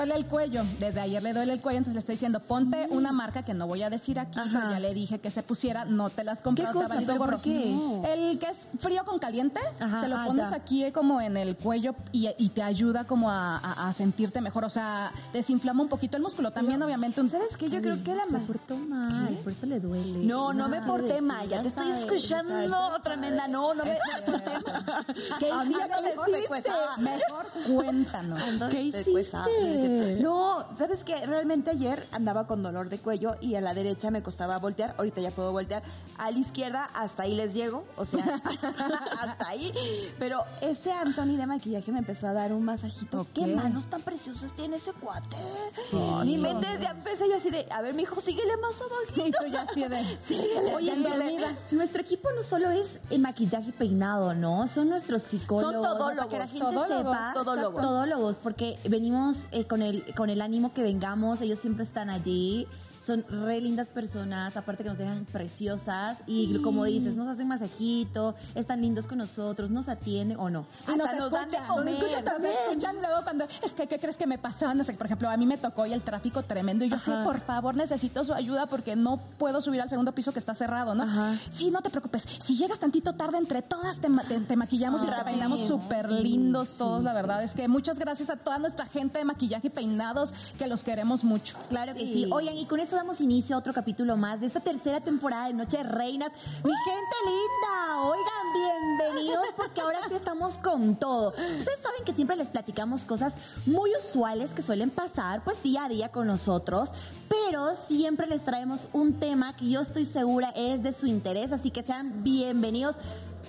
duele el cuello. Desde ayer le duele el cuello, entonces le estoy diciendo, ponte una marca que no voy a decir aquí, pero ya le dije que se pusiera, no te las compré, ¿Qué cosa? valido ¿Pero por gorro. qué? El que es frío con caliente, Ajá, te lo ah, pones ya. aquí eh, como en el cuello y, y te ayuda como a, a- a sentirte mejor, o sea, desinflama un poquito el músculo. También, obviamente, un... ¿Sabes qué? Yo creo que la mejor... portó mal, por eso le duele. No, no me Ah, porté mal, ya te estoy sabes, escuchando, sabes. tremenda, no, no me... ¿Qué hiciste? no me Mejor, hiciste. mejor cuéntanos. ¿Qué ah, hiciste? No, ¿sabes qué? Realmente ayer andaba con dolor de cuello y a la derecha me costaba voltear. Ahorita ya puedo voltear. A la izquierda, hasta ahí les llego. O sea, hasta ahí. Pero ese Anthony de maquillaje me empezó a dar un masajito. ¿Qué manos tan preciosas tiene ese cuate? Mi mente ya empecé yo así de, a ver, mijo, síguele más abajito. Y tú ya así de... Síguele, Oye, síguele. nuestro equipo no solo es el maquillaje y peinado, ¿no? Son nuestros psicólogos. Son todólogos, Para que la gente todólogos, sepa, todólogos. todólogos, porque venimos eh, con el con el ánimo que vengamos. Ellos siempre están allí. Son re lindas personas, aparte que nos dejan preciosas y como dices, nos hacen masajito, están lindos con nosotros, nos atienden o no. Y nos, Hasta nos dan de escuchan, nos escuchan, nos escuchan luego cuando, es que, ¿qué crees que me pasó? No sé, por ejemplo, a mí me tocó y el tráfico tremendo y yo sí, por favor, necesito su ayuda porque no puedo subir al segundo piso que está cerrado, ¿no? Ajá. Sí, no te preocupes, si llegas tantito tarde, entre todas te, te- te maquillamos y te Rapidín. peinamos súper Sí, lindos sí, todos, la verdad es que muchas gracias a toda nuestra gente de maquillaje y peinados que los queremos mucho. Claro que sí. Oigan, y con eso damos inicio a otro capítulo más de esta tercera temporada de Noche de Reinas. Mi gente linda, oigan, bienvenidos porque ahora sí estamos con todo. Ustedes saben que siempre les platicamos cosas muy usuales que suelen pasar pues día a día con nosotros, pero siempre les traemos un tema que yo estoy segura es de su interés, así que sean bienvenidos.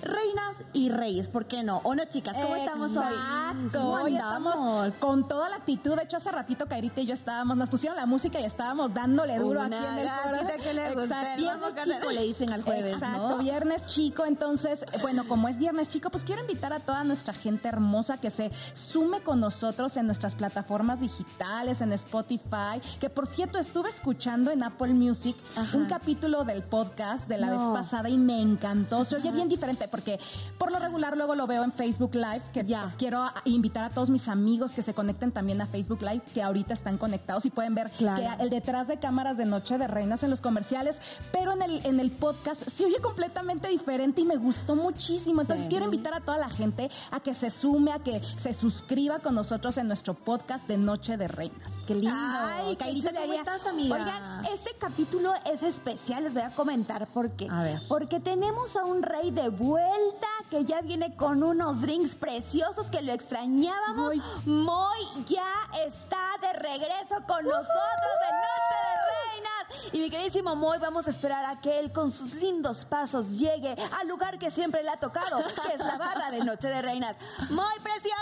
Reinas y reyes, ¿por qué no? ¿O no, chicas? ¿Cómo estamos hoy? Exacto, ¿Cómo hoy estamos con toda la actitud. De hecho, hace ratito Kairita y yo estábamos, nos pusieron la música y estábamos dándole duro Una aquí en el foro. que le Exacto. Viernes chico le dicen al jueves, Exacto, ¿no? viernes chico. Entonces, bueno, como es viernes chico, pues quiero invitar a toda nuestra gente hermosa que se sume con nosotros en nuestras plataformas digitales, en Spotify, que por cierto estuve escuchando en Apple Music Ajá. un capítulo del podcast de la No. vez pasada y me encantó. Se oye bien diferente porque por lo regular luego lo veo en Facebook Live, que Ya. pues, quiero a- invitar a todos mis amigos que se conecten también a Facebook Live, que ahorita están conectados y pueden ver Claro. que el detrás de cámaras de Noche de Reinas en los comerciales, pero en el, en el podcast se oye completamente diferente y me gustó muchísimo. Entonces Sí. quiero invitar a toda la gente a que se sume, a que se suscriba con nosotros en nuestro podcast de Noche de Reinas. Qué lindo. Ay, qué Kairita, ¿cómo estás, amiga? Oigan, este capítulo es especial, les voy a comentar por qué. A ver. Porque tenemos a un rey de vuelta que ya viene con unos drinks preciosos que lo extrañábamos. Moy. Moy ya está de regreso con nosotros de Noche de Reinas. Y mi queridísimo Moy, vamos a esperar a que él con sus lindos pasos llegue al lugar que siempre le ha tocado, que es la barra de Noche de Reinas. ¡Moy precioso!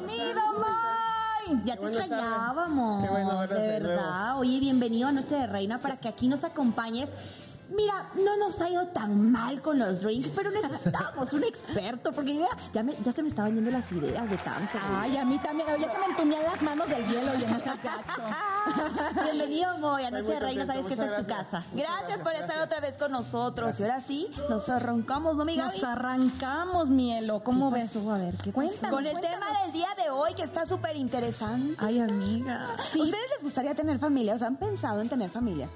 ¡Bienvenido, Moy! Ya te extrañábamos, Qué bueno de verdad. Oye, bienvenido a Noche de Reina para que aquí nos acompañes. Mira, no nos ha ido tan mal con los drinks, pero necesitamos un experto porque ya, ya, me- ya se me estaban yendo las ideas de tanto. Ay, a mí también, ya se me entumían las manos del hielo y en esas gacho. Bienvenido, Moy, a Estoy Noche muy de Reina, sabes que esta es muchas tu casa. Gracias por estar otra vez con nosotros. Y ahora sí, nos arrancamos, ¿no, mi Gaby? Nos arrancamos, Mielo, ¿cómo ¿Qué ves? pasó? A ver, ¿qué? Cuéntanos, Con el cuéntanos. tema del día de hoy que está súper interesante. Ay, amiga. ¿Ustedes les gustaría tener familia? ¿O sea, han pensado en tener familia?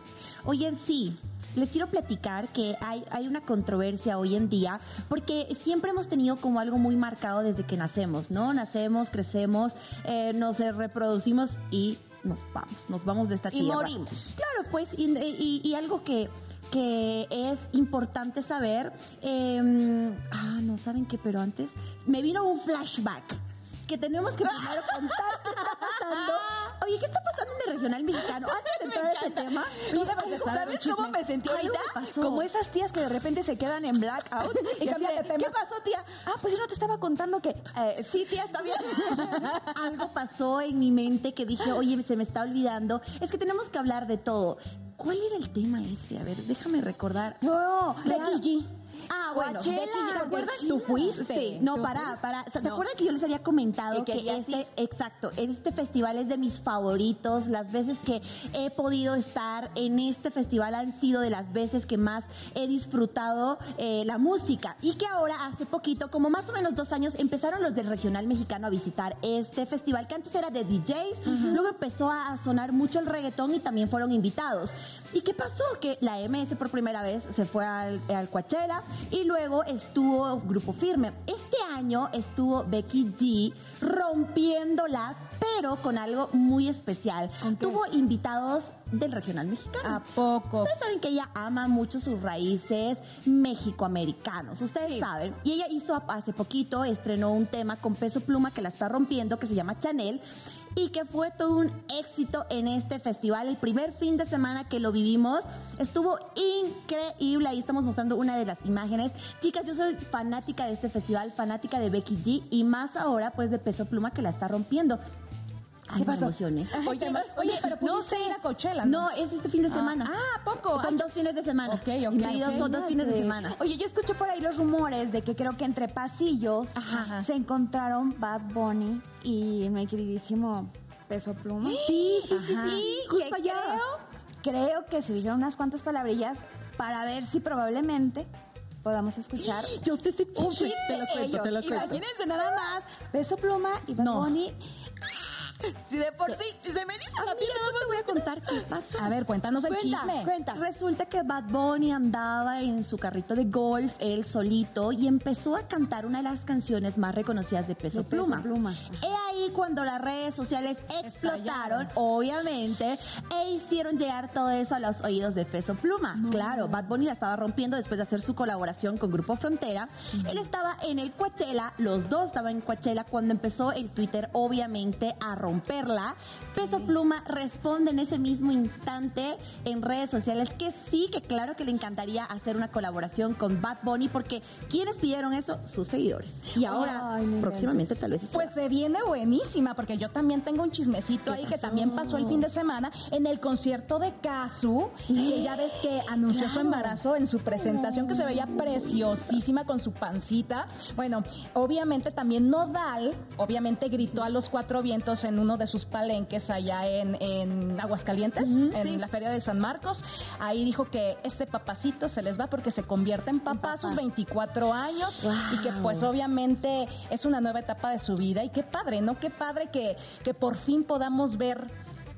Oye, sí. Les quiero platicar que hay, hay una controversia hoy en día porque siempre hemos tenido como algo muy marcado desde que nacemos, ¿no? Nacemos, crecemos, eh, nos reproducimos y nos vamos, nos vamos de esta Y tierra. morimos. Claro, pues, y, y- y algo que, que es importante saber, eh, ah, no, ¿saben qué? Pero antes me vino un flashback que tenemos que primero contar qué está pasando. Oye, ¿qué está pasando en el regional mexicano? Antes de entrar a ese tema, ¿Sabes cómo me sentí ahorita? Como esas tías que de repente se quedan en blackout y, Y así de, de tema. ¿qué pasó, tía? Ah, pues yo no te estaba contando que... eh, sí, tía, está bien. algo pasó en mi mente que dije, oye, se me está olvidando. Es que tenemos que hablar de todo. ¿Cuál era el tema ese? A ver, déjame recordar. No, Claro. Becky G. Ah, bueno, Coachella. Tú fuiste. Sí, no, Tú para, para. ¿Te No. acuerdas que yo les había comentado Que este, exacto, este festival es de mis favoritos? Las veces que he podido estar en este festival han sido de las veces que más he disfrutado eh, la música. Y que ahora, hace poquito, como más o menos dos años, empezaron los del regional mexicano a visitar este festival que antes era de DJs, luego empezó a sonar mucho el reggaetón y también fueron invitados. ¿Y qué pasó? Que la MS por primera vez se fue al, al Coachella y luego estuvo Grupo Firme. Este año estuvo Becky G rompiéndola, pero con algo muy especial. Tuvo invitados del regional mexicano. ¿A poco? Ustedes saben que ella ama mucho sus raíces mexicoamericanos, ustedes saben. Y ella hizo hace poquito, estrenó un tema con peso pluma que la está rompiendo, que se llama Chanel. Y que fue todo un éxito en este festival. El primer fin de semana que lo vivimos estuvo increíble. Ahí estamos mostrando una de las imágenes. Chicas, yo soy fanática de este festival, fanática de Becky G. Y más ahora, pues, de peso pluma que la está rompiendo. Ay, me emocioné. Oye, oye, pero pudiste ir a Coachella, ¿no? No, es este fin de semana. Ah, ¿a poco? Son Ay, dos fines de semana. Ok, ok, son dos fines de semana. Oye, yo escuché por ahí los rumores de que creo que entre pasillos Ajá. se encontraron Bad Bunny y mi queridísimo Peso Pluma. Sí, sí, sí, Ajá. sí. Justo creo, creo que se dijeron unas cuantas palabrillas para ver si probablemente podamos escuchar Yo sé ese Te lo cuento, te lo cuento. Imagínense nada más, Peso Pluma y Bad No. Bunny. Si de por sí se me dice la piel, Yo te voy a contar qué pasó. A ver, cuéntanos el Cuenta, chisme. cuenta. Resulta que Bad Bunny andaba en su carrito de golf, él solito, y empezó a cantar una de las canciones más reconocidas de Peso De Peso Pluma. Pluma. He ahí cuando las redes sociales explotaron, obviamente, e hicieron llegar todo eso a los oídos de Peso Pluma. Claro, Bad Bunny la estaba rompiendo después de hacer su colaboración con Grupo Frontera. Él estaba en el Coachella, los dos estaban en Coachella cuando empezó el Twitter, obviamente, a romperla. Peso Pluma responde en ese mismo instante en redes sociales que sí, que claro que le encantaría hacer una colaboración con Bad Bunny porque ¿quiénes pidieron eso? Sus seguidores. Y ahora, Ay, próximamente tal vez. Pues se viene buenísima, porque yo también tengo un chismecito ahí que también pasó el fin de semana en el concierto de Kazu. Que ya ves que anunció su embarazo en su presentación, que se veía preciosísima con su pancita. Bueno, obviamente también Nodal, obviamente gritó a los cuatro vientos en uno de sus palenques allá en, en Aguascalientes, en la Feria de San Marcos. Ahí dijo que este papacito se les va porque se convierte en papá a sus 24 años y que pues obviamente es una nueva etapa de su vida y qué padre, ¿no? Qué padre que, que por fin podamos ver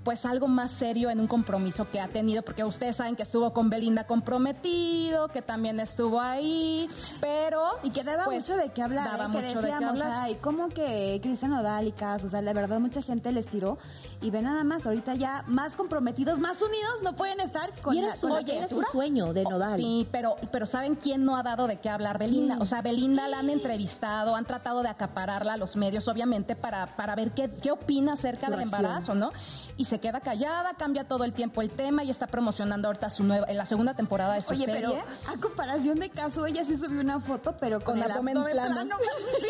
pues algo más serio en un compromiso que ha tenido, porque ustedes saben que estuvo con Belinda comprometido, que también estuvo ahí, pero... Y que daba pues, mucho de qué hablar, daba ¿eh? mucho que de qué hablar. ay, ¿cómo que Cristian Nodal y Cas? O sea, la verdad mucha gente les tiró y ve nada más, ahorita ya más comprometidos, más unidos, no pueden estar con y era la, su, con la era su criatura. sueño de Nodal. Sí, pero, pero ¿saben quién no ha dado de qué hablar? Belinda. O sea, Belinda la han entrevistado, han tratado de acapararla a los medios, obviamente, para, para ver qué, qué opina acerca Su del embarazo, ¿no? Y se queda callada, cambia todo el tiempo el tema y está promocionando ahorita su nueva, en la segunda temporada de su Oye, serie. pero a comparación de caso, ella sí subió una foto, pero con, con el abdomen plano. plano. Sí.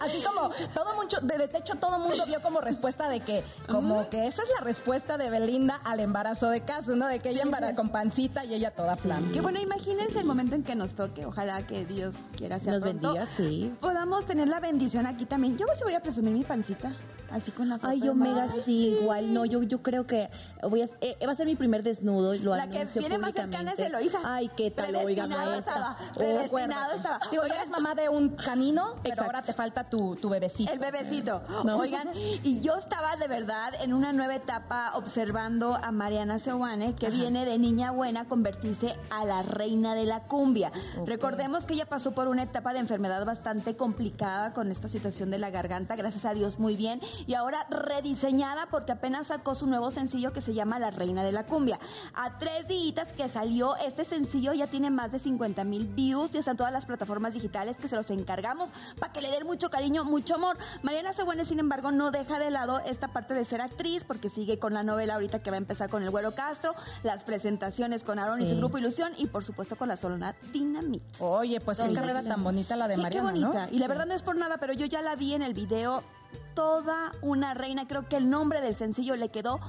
Así como todo mucho, de, de hecho todo mundo vio como respuesta de que, como que esa es la respuesta de Belinda al embarazo de Casu, ¿no? De que ella Sí, embaraza con pancita y ella toda plana. Que bueno, imagínense el momento en que nos toque. Ojalá que Dios quiera sea Nos pronto. bendiga, sí. Podamos tener la bendición aquí también. Yo sí voy a presumir mi pancita, así con la foto. Ay, Madonna. sí, igual. No, yo, yo creo que voy a, eh, va a ser mi primer desnudo. Lo La que viene más cercana es. Eloísa. Ay, qué tal, oiga, maestra. estaba, Oh, predestinado estaba. Digo, ya eres mamá de un canino, pero Exacto. ahora te falta tu, tu bebecito. El bebecito. No. Oigan, y yo estaba de verdad en una nueva etapa observando a Mariana Seoane, que viene de niña buena a convertirse a la reina de la cumbia. Recordemos que ella pasó por una etapa de enfermedad bastante complicada con esta situación de la garganta, gracias a Dios muy bien, y ahora rediseñada porque apenas sacó su nuevo sencillo que se llama La Reina de la Cumbia. A tres días que salió este sencillo ya tiene más de 50 mil views y están todas las plataformas digitales que se los encargamos para que le den mucho cariño, mucho amor. Mariana Seguane, sin embargo, no deja de lado esta parte de ser actriz porque sigue con la novela ahorita que va a empezar con el Güero Castro, las presentaciones con Aaron y su grupo Ilusión y por supuesto con la Solona Dinamita. Oye, pues qué carrera tan bonita la de Mariana, qué bonita. ¿no? Y la verdad no es por nada, pero yo ya la vi en el video, toda una reina. Creo que el nombre del sencillo le quedó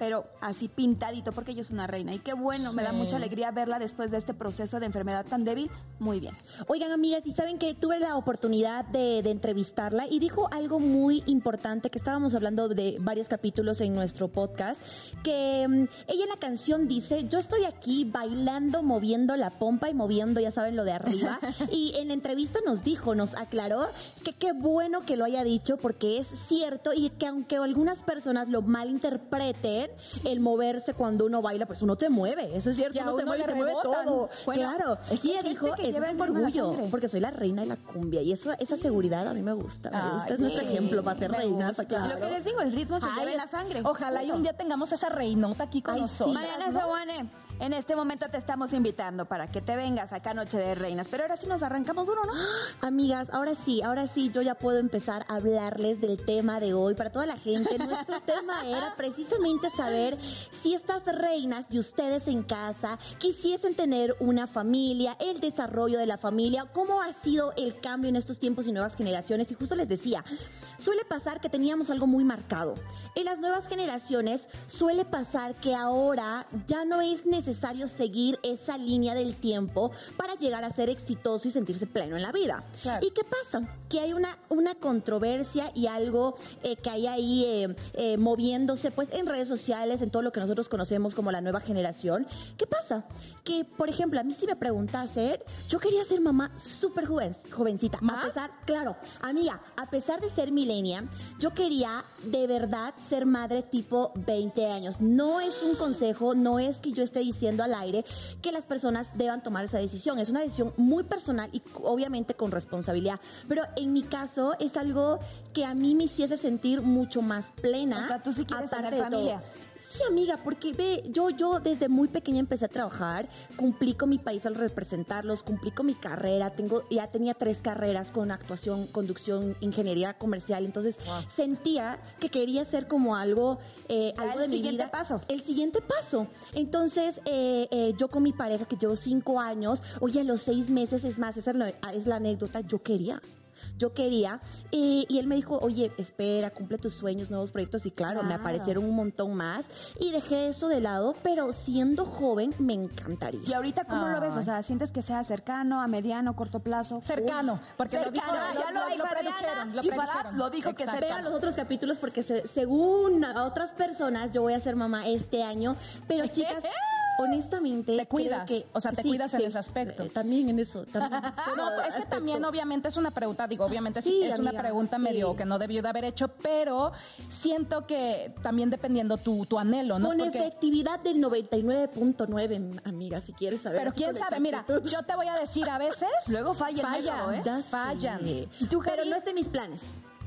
pero así pintadito, porque ella es una reina. Y qué bueno, me da mucha alegría verla después de este proceso de enfermedad tan débil. Muy bien. Oigan, amigas, y saben que tuve la oportunidad de, de entrevistarla y dijo algo muy importante que estábamos hablando de varios capítulos en nuestro podcast, que mm, ella en la canción dice, yo estoy aquí bailando, moviendo la pompa y moviendo, ya saben, lo de arriba. y en la entrevista nos dijo, nos aclaró que qué bueno que lo haya dicho porque es cierto y que aunque algunas personas lo malinterpreten, el moverse cuando uno baila, pues uno se mueve, eso es cierto, Y uno se uno mueve, se mueve todo. Bueno, claro, es que ella dijo, que es mi orgullo, porque soy la reina de la cumbia y eso, esa seguridad a mí me gusta, me Ay, gusta, es nuestro ejemplo para ser reinas, claro. Lo que les digo, el ritmo se Ay, lleva en la sangre. Ojalá y un día tengamos esa reinota aquí con Ay, sí. nosotros. Mariana ¿no? En este momento te estamos invitando para que te vengas acá a Noche de Reinas. Pero ahora sí nos arrancamos uno, ¿no? Amigas, ahora sí, ahora sí, yo ya puedo empezar a hablarles del tema de hoy. Para toda la gente, nuestro tema era precisamente saber si estas reinas y ustedes en casa quisiesen tener una familia, el desarrollo de la familia, cómo ha sido el cambio en estos tiempos y nuevas generaciones. Y justo les decía, suele pasar que teníamos algo muy marcado. En las nuevas generaciones suele pasar que ahora ya no es necesario seguir esa línea del tiempo para llegar a ser exitoso y sentirse pleno en la vida. Claro. ¿Y qué pasa? Que hay una, una controversia y algo eh, que hay ahí eh, eh, moviéndose pues en redes sociales, en todo lo que nosotros conocemos como la nueva generación. ¿Qué pasa? Que, por ejemplo, a mí si me preguntase, yo quería ser mamá súper joven, jovencita. A ¿Más? pesar, claro, amiga, a pesar de ser milenia, yo quería de verdad ser madre tipo 20 años. No es un consejo, no es que yo esté diciendo al aire que las personas deban tomar esa decisión. Es una decisión muy personal y obviamente con responsabilidad. Pero en mi caso es algo que a mí me hiciese sentir mucho más plena. O sea, tú sí quieres tener todo. Sí, amiga, porque ve, yo, yo desde muy pequeña empecé a trabajar, cumplí con mi país al representarlos, cumplí con mi carrera, tengo, ya tenía tres carreras con actuación, conducción, ingeniería comercial, entonces sentía que quería ser como algo, eh, algo el de mi siguiente vida. paso. El siguiente paso. Entonces, eh, eh, yo con mi pareja, que llevo cinco años, oye, a los seis meses, es más, esa es la anécdota, yo quería. Yo quería, y, y él me dijo, oye, espera, cumple tus sueños, nuevos proyectos, y claro, me aparecieron un montón más, y dejé eso de lado, pero siendo joven me ¿Y encantaría. ahorita cómo lo ves? O sea, ¿sientes que sea cercano, a mediano, corto plazo? Cercano, porque lo dijo, Cercano, lo, ya lo lo- dijo lo Adriana, predijeron, lo y Farad lo dijo que Exacto. Vean los otros capítulos porque se- según a otras personas yo voy a ser mamá este año, pero chicas, honestamente Te cuidas, que- o sea, te cuidas en ese aspecto. eh, también en eso, también. No, es que también obviamente es una pregunta, digo, obviamente sí, es una pregunta medio que no debió de haber hecho, pero siento que también dependiendo tu, tu anhelo, ¿no? Con Porque- efectividad del 99.9, amiga, si quieres saber. pero quién sabe, mira, yo te voy a decir a veces Luego fallan, ¿eh? Fallan. sé. ¿Y tú, Pero no es de mis planes.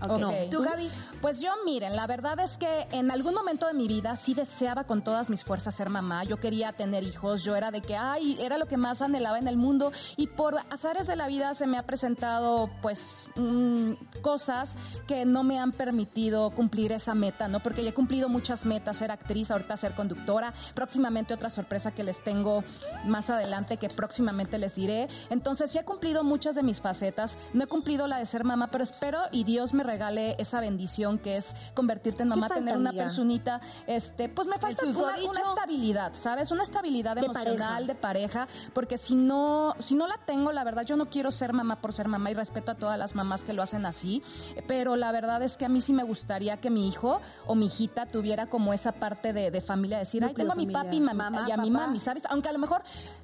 Ok. No. ¿Tú, Gaby? Pues yo, miren, la verdad es que en algún momento de mi vida sí deseaba con todas mis fuerzas ser mamá. Yo quería tener hijos. Yo era de que, ay, era lo que más anhelaba en el mundo. Y por azares de la vida se me ha presentado, pues, mm, cosas que no me han permitido cumplir esa meta, ¿no? Porque ya he cumplido muchas metas, ser actriz, ahorita ser conductora. Próximamente otra sorpresa que les tengo más adelante, que próximamente les diré. Entonces, ya he cumplido muchas de mis facetas. No he cumplido la de ser mamá, pero espero y Dios me regale esa bendición que es convertirte en mamá, tener una personita, este, pues me falta una, estabilidad, ¿sabes? Una estabilidad De emocional, pareja. de pareja, porque si no, si no la tengo, la verdad, yo no quiero ser mamá por ser mamá y respeto a todas las mamás que lo hacen así, pero la verdad es que a mí sí me gustaría que mi hijo o mi hijita tuviera como esa parte de, de familia, decir, ay, Núcleo tengo a mi familiar. papi y, mami- Mamá, y a mi papá. mami, ¿sabes? Aunque a lo mejor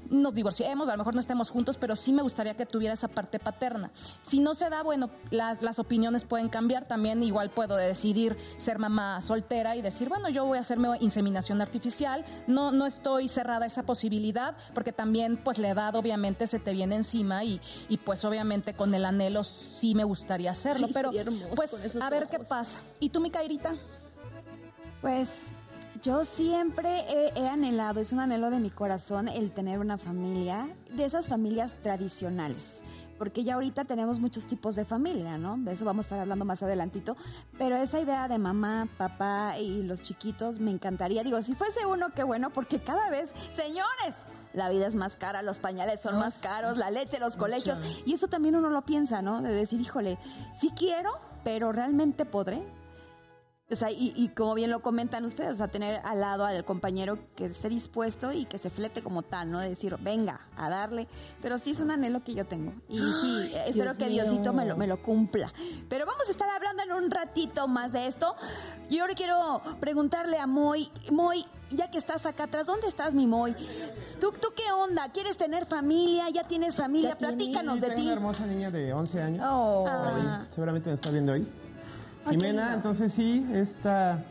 nos divorciemos, a lo mejor no estemos juntos, pero sí me gustaría que tuviera esa parte paterna. Si no se da, bueno, las, las opiniones pueden cambiar, también igual puedo decidir ser mamá soltera y decir, bueno, yo voy a hacerme inseminación artificial, no, no estoy cerrada a esa posibilidad, porque también pues la edad obviamente se te viene encima y, y pues obviamente con el anhelo sí me gustaría hacerlo, Ay, pero pues a ver qué pasa. ¿Y tú, mi Cairita? Pues yo siempre he, he anhelado, es un anhelo de mi corazón el tener una familia, de esas familias tradicionales. Porque ya ahorita tenemos muchos tipos de familia, ¿no? De eso vamos a estar hablando más adelantito. Pero esa idea de mamá, papá y los chiquitos me encantaría. Digo, si fuese uno, qué bueno, porque cada vez, señores, la vida es más cara, los pañales son No, más caros, la leche, los colegios. Y eso también uno lo piensa, ¿no? De decir, híjole, sí quiero, pero realmente podré. O sea, y, y como bien lo comentan ustedes, o sea, tener al lado al compañero que esté dispuesto y que se flete como tal, ¿no? De decir, venga, a darle. Pero sí es un anhelo que yo tengo. Y sí, espero Dios que mío. Diosito me lo, me lo cumpla. Pero vamos a estar hablando en un ratito más de esto. Yo ahora quiero preguntarle a Moy, Moy, ya que estás acá atrás, ¿dónde estás, mi Moy? ¿Tú, ¿Tú qué onda? ¿Quieres tener familia? ¿Ya tienes familia? Ya. Platícanos de ti. una hermosa niña de 11 años. Oh. Ah. Ahí, seguramente me está viendo hoy. Jimena, entonces sí, está,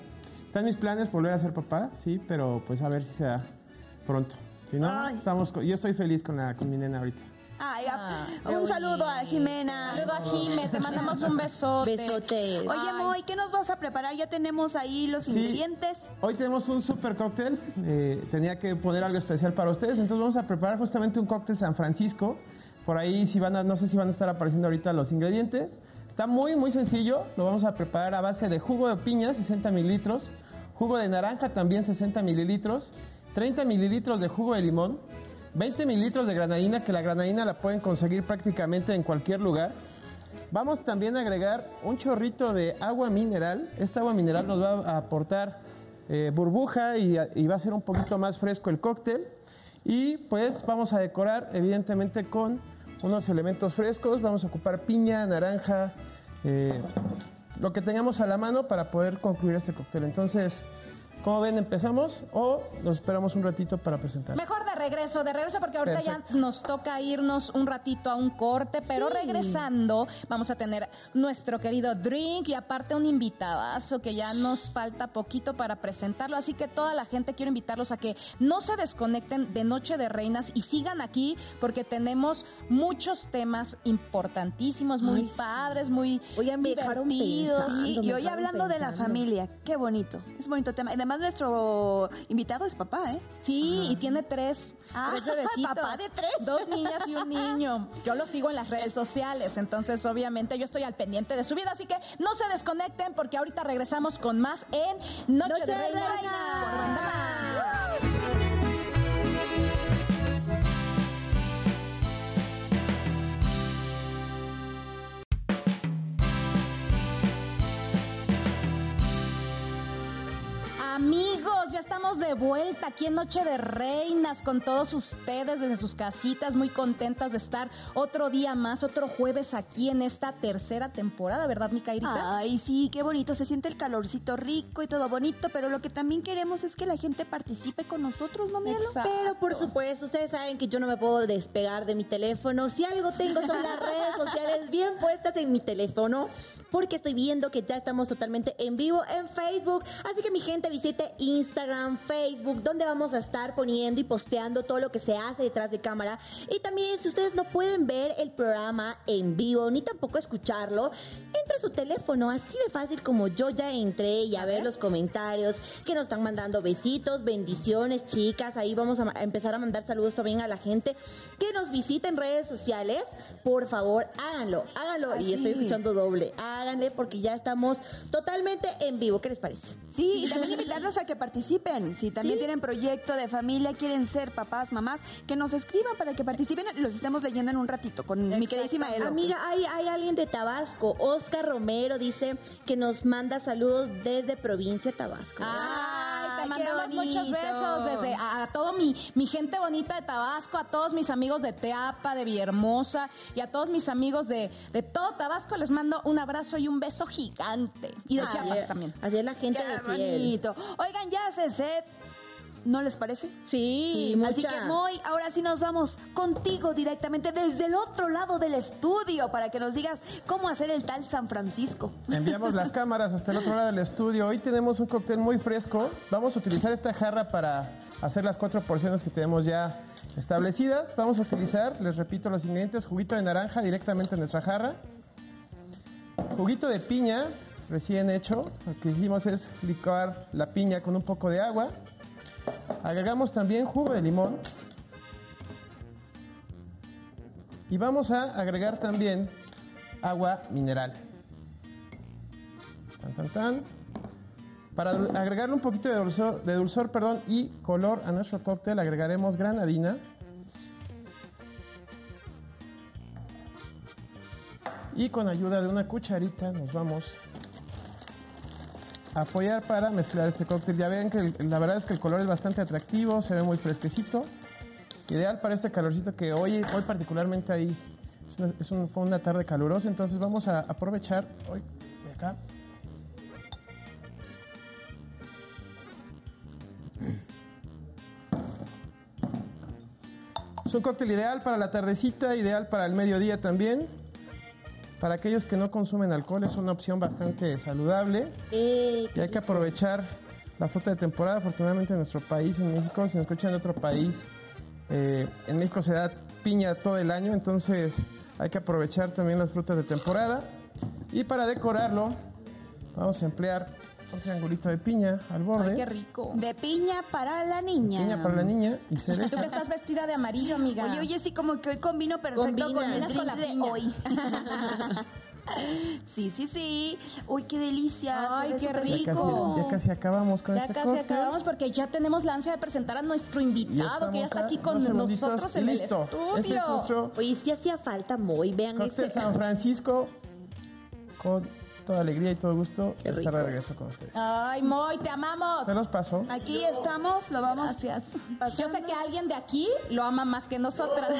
está en mis planes volver a ser papá, sí, pero pues a ver si se da pronto. Si no, Ay. estamos, con- yo estoy feliz con, la, con mi nena ahorita. Ay, Ah, un saludo a Jimena. Saludo a Jime, te mandamos un besote. Besote. Oye. Moy, ¿qué nos vas a preparar? Ya tenemos ahí los Sí. ingredientes. Hoy tenemos un super cóctel, eh, tenía que poner algo especial para ustedes, entonces vamos a preparar justamente un cóctel San Francisco. Por ahí, si van a, no sé si van a estar apareciendo ahorita los ingredientes. Está muy, muy sencillo, lo vamos a preparar a base de jugo de piña, 60 mililitros, jugo de naranja también 60 mililitros, 30 mililitros de jugo de limón, 20 mililitros de granadina, que la granadina la pueden conseguir prácticamente en cualquier lugar. Vamos también a agregar un chorrito de agua mineral. Esta agua mineral nos va a aportar eh, burbuja y, y va a ser un poquito más fresco el cóctel. Y pues vamos a decorar evidentemente con unos elementos frescos. Vamos a ocupar piña, naranja, eh, lo que tengamos a la mano para poder concluir este cóctel. Entonces, como ven, empezamos o nos esperamos un ratito para presentar. Mejor de regreso, de regreso porque ahorita Perfecto. ya nos toca irnos un ratito a un corte, pero Sí. regresando vamos a tener nuestro querido drink y aparte un invitadazo que ya nos falta poquito para presentarlo, así que toda la gente quiero invitarlos a que no se desconecten de Noche de Reinas y sigan aquí porque tenemos muchos temas importantísimos, muy Ay, sí. padres, muy me dejaron divertidos. pensando. Sí, y hoy hablando de la familia, qué bonito, es bonito tema. Además nuestro invitado es papá, ¿eh? Sí, y tiene tres, Ah, tres bebecitos. papá de tres. Dos niñas y un niño. Yo lo sigo en las redes sociales, entonces obviamente yo estoy al pendiente de su vida, así que no se desconecten porque ahorita regresamos con más en Noche, Noche de de Reinas. Reinas. por Amigos, ya estamos de vuelta aquí en Noche de Reinas con todos ustedes desde sus casitas, muy contentas de estar otro día más, otro jueves aquí en esta tercera temporada, ¿verdad, mi Cairita? Ay, sí, qué bonito, se siente el calorcito rico y todo bonito, pero lo que también queremos es que la gente participe con nosotros, ¿no, Mielo? Exacto. Pero por supuesto, ustedes saben que yo no me puedo despegar de mi teléfono. Si algo tengo son las redes sociales bien puestas en mi teléfono, porque estoy viendo que ya estamos totalmente en vivo en Facebook. Así que mi gente Instagram, Facebook, donde vamos a estar poniendo y posteando todo lo que se hace detrás de cámara. Y también si ustedes no pueden ver el programa en vivo ni tampoco escucharlo, entre a su teléfono, así de fácil como yo ya entré y a ver los comentarios que nos están mandando besitos, bendiciones, chicas. Ahí vamos a empezar a mandar saludos también a la gente que nos visita en redes sociales. Por favor, háganlo, háganlo. Y estoy escuchando doble. Háganle porque ya estamos totalmente en vivo. ¿Qué les parece? Sí, y también invitarlos a que participen. Si también Sí. tienen proyecto de familia, quieren ser papás, mamás, que nos escriban para que participen. Los estamos leyendo en un ratito con mi queridísima Elo. Amiga, hay, hay alguien de Tabasco. Oscar Romero dice que nos manda saludos desde provincia de Tabasco. Ay, te mandamos muchos besos desde a, a todo mi, mi gente bonita de Tabasco, a todos mis amigos de Teapa, de Villahermosa y a todos mis amigos de, de todo Tabasco les mando un abrazo y un beso gigante. Y de Ay, Chiapas también. Así es la gente Qué de fiel. bonito. Oigan, ya hace sed. ¿No les parece? Sí, Sí, Así Mucha. que Moy, ahora sí nos vamos contigo directamente desde el otro lado del estudio para que nos digas cómo hacer el tal San Francisco. Enviamos las cámaras hasta el otro lado del estudio. Hoy tenemos un cóctel muy fresco. Vamos a utilizar esta jarra para hacer las cuatro porciones que tenemos ya establecidas. Vamos a utilizar, les repito los ingredientes, juguito de naranja directamente en nuestra jarra. Juguito de piña recién hecho. Lo que hicimos es licuar la piña con un poco de agua. Agregamos también jugo de limón. Y vamos a agregar también agua mineral. Tan, tan, tan. Para agregarle un poquito de dulzor, de dulzor perdón, y color a nuestro cóctel, agregaremos granadina. Y con ayuda de una cucharita nos vamos apoyar para mezclar este cóctel. Ya ven que el- la verdad es que el color es bastante atractivo, se ve muy fresquecito. Ideal para este calorcito que hoy, hoy particularmente ahí es una- un- fue una tarde calurosa, entonces vamos a aprovechar hoy de acá. Es un cóctel ideal para la tardecita, ideal para el mediodía también. Para aquellos que no consumen alcohol es una opción bastante saludable. Eh, Y hay que aprovechar la fruta de temporada. Afortunadamente en nuestro país, en México, si nos escuchan en otro país, eh, en México se da piña todo el año, entonces hay que aprovechar también las frutas de temporada. Y para decorarlo, vamos a emplear un triangulito de piña al borde. Ay, qué rico. De piña para la niña. Piña para la niña y Tú cereza. que estás vestida de amarillo, amiga. Oye, oye, sí, como que hoy combino perfecto Combina. con con drink la de piña. hoy. sí, sí, sí. Uy, qué delicia. Ay, qué Ya rico. casi, ya casi acabamos con Ya este casi cóctel. acabamos porque ya tenemos la ansia de presentar a nuestro invitado que ya está aquí con nosotros en el listo. Este es estudio. nuestro Oye, sí hacía falta muy, vean ese. San Francisco con toda alegría y todo gusto Qué estar rico. de regreso con ustedes. Ay, Moy, te amamos. Se los paso. Aquí estamos, lo vamos Gracias. Yo pasando. sé que alguien de aquí lo ama más que nosotras.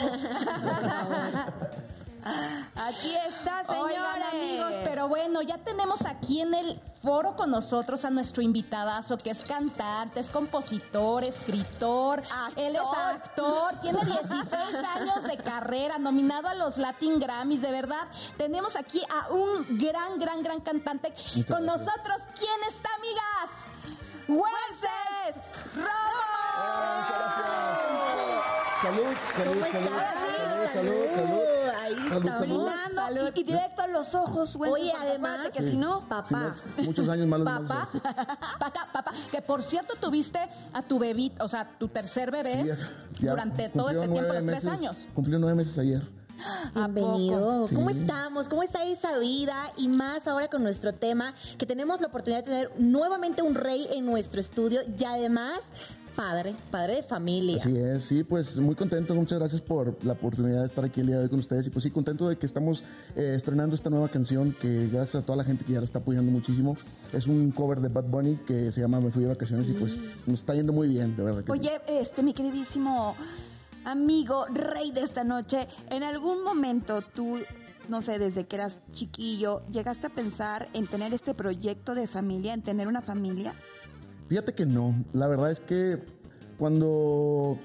Aquí está, señores. Oigan, amigos, pero bueno, ya tenemos aquí en el foro con nosotros a nuestro invitadazo, que es cantante, es compositor, escritor, él es actor, tiene 16 años de carrera, nominado a los Latin Grammys, de verdad. Tenemos aquí a un gran, gran, gran cantante. con nosotros, ¿quién está, amigas? ¡Wences! Salud, salud, ¿Cómo salud, estás? salud, salud, salud. Salud. Brindando y, y directo a los ojos, güey. Oye, además, que si no, papá. No, muchos años malos. Papá, papá, papá, que por cierto tuviste a tu bebito, o sea, tu tercer bebé durante todo este tiempo, los tres años. Cumplió nueve meses ayer. Bienvenido. Sí. ¿Cómo estamos? ¿Cómo está esa vida? Y más ahora con nuestro tema, que tenemos la oportunidad de tener nuevamente un rey en nuestro estudio y además padre, padre de familia. Así es, sí, pues muy contento, muchas gracias por la oportunidad de estar aquí el día de hoy con ustedes y pues sí, contento de que estamos eh, estrenando esta nueva canción que gracias a toda la gente que ya la está apoyando muchísimo, es un cover de Bad Bunny que se llama Me Fui de Vacaciones y pues nos está yendo muy bien, de verdad. Que sí. Oye, este, mi queridísimo amigo, rey de esta noche, en algún momento tú, no sé, desde que eras chiquillo, llegaste a pensar en tener este proyecto de familia, en tener una familia. Fíjate que no. La verdad es que cuando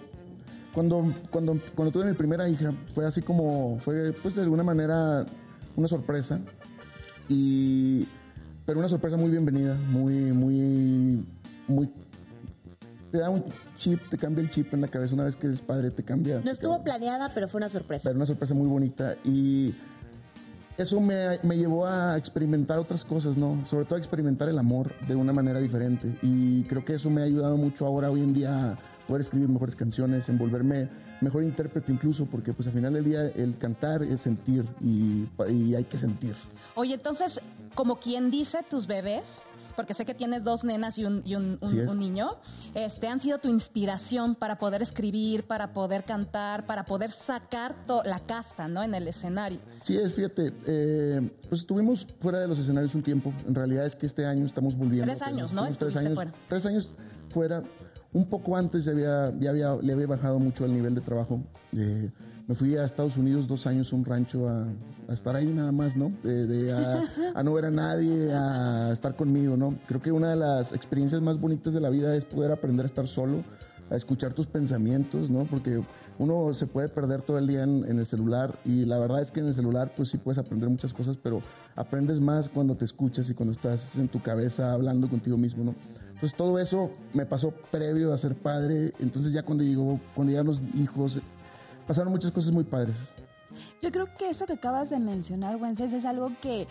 cuando cuando cuando tuve mi primera hija fue así como fue pues de alguna manera una sorpresa y pero una sorpresa muy bienvenida, muy muy muy te da un chip, te cambia el chip en la cabeza una vez que eres padre, te cambia. No te estuvo cambia. planeada, pero fue una sorpresa. Pero una sorpresa muy bonita y eso me, me llevó a experimentar otras cosas, ¿no? Sobre todo a experimentar el amor de una manera diferente y creo que eso me ha ayudado mucho ahora hoy en día a poder escribir mejores canciones, en volverme mejor intérprete incluso, porque pues al final del día el cantar es sentir y, y hay que sentir. Oye, entonces, como quien dice, tus bebés, porque sé que tienes dos nenas y un, y un- un- Sí es. un niño, este, han sido tu inspiración para poder escribir, para poder cantar, para poder sacar to- la casta, ¿no? En el escenario. Sí, es, fíjate, eh, pues estuvimos fuera de los escenarios un tiempo. En realidad es que este año estamos volviendo. Tres años, ¿no? Tres años, fuera. tres años fuera. Un poco antes ya había, ya había, le había bajado mucho el nivel de trabajo. Eh, me fui a Estados Unidos dos años a un rancho a, a estar ahí nada más, ¿no? De, de a, a no ver a nadie, a estar conmigo, ¿no? Creo que una de las experiencias más bonitas de la vida es poder aprender a estar solo, a escuchar tus pensamientos, ¿no? Porque uno se puede perder todo el día en, en el celular y la verdad es que en el celular pues sí puedes aprender muchas cosas, pero aprendes más cuando te escuchas y cuando estás en tu cabeza hablando contigo mismo, ¿no? Entonces todo eso me pasó previo a ser padre, entonces ya cuando llegó, cuando llegan los hijos, pasaron muchas cosas muy padres. Yo creo que eso que acabas de mencionar, Wences, es algo que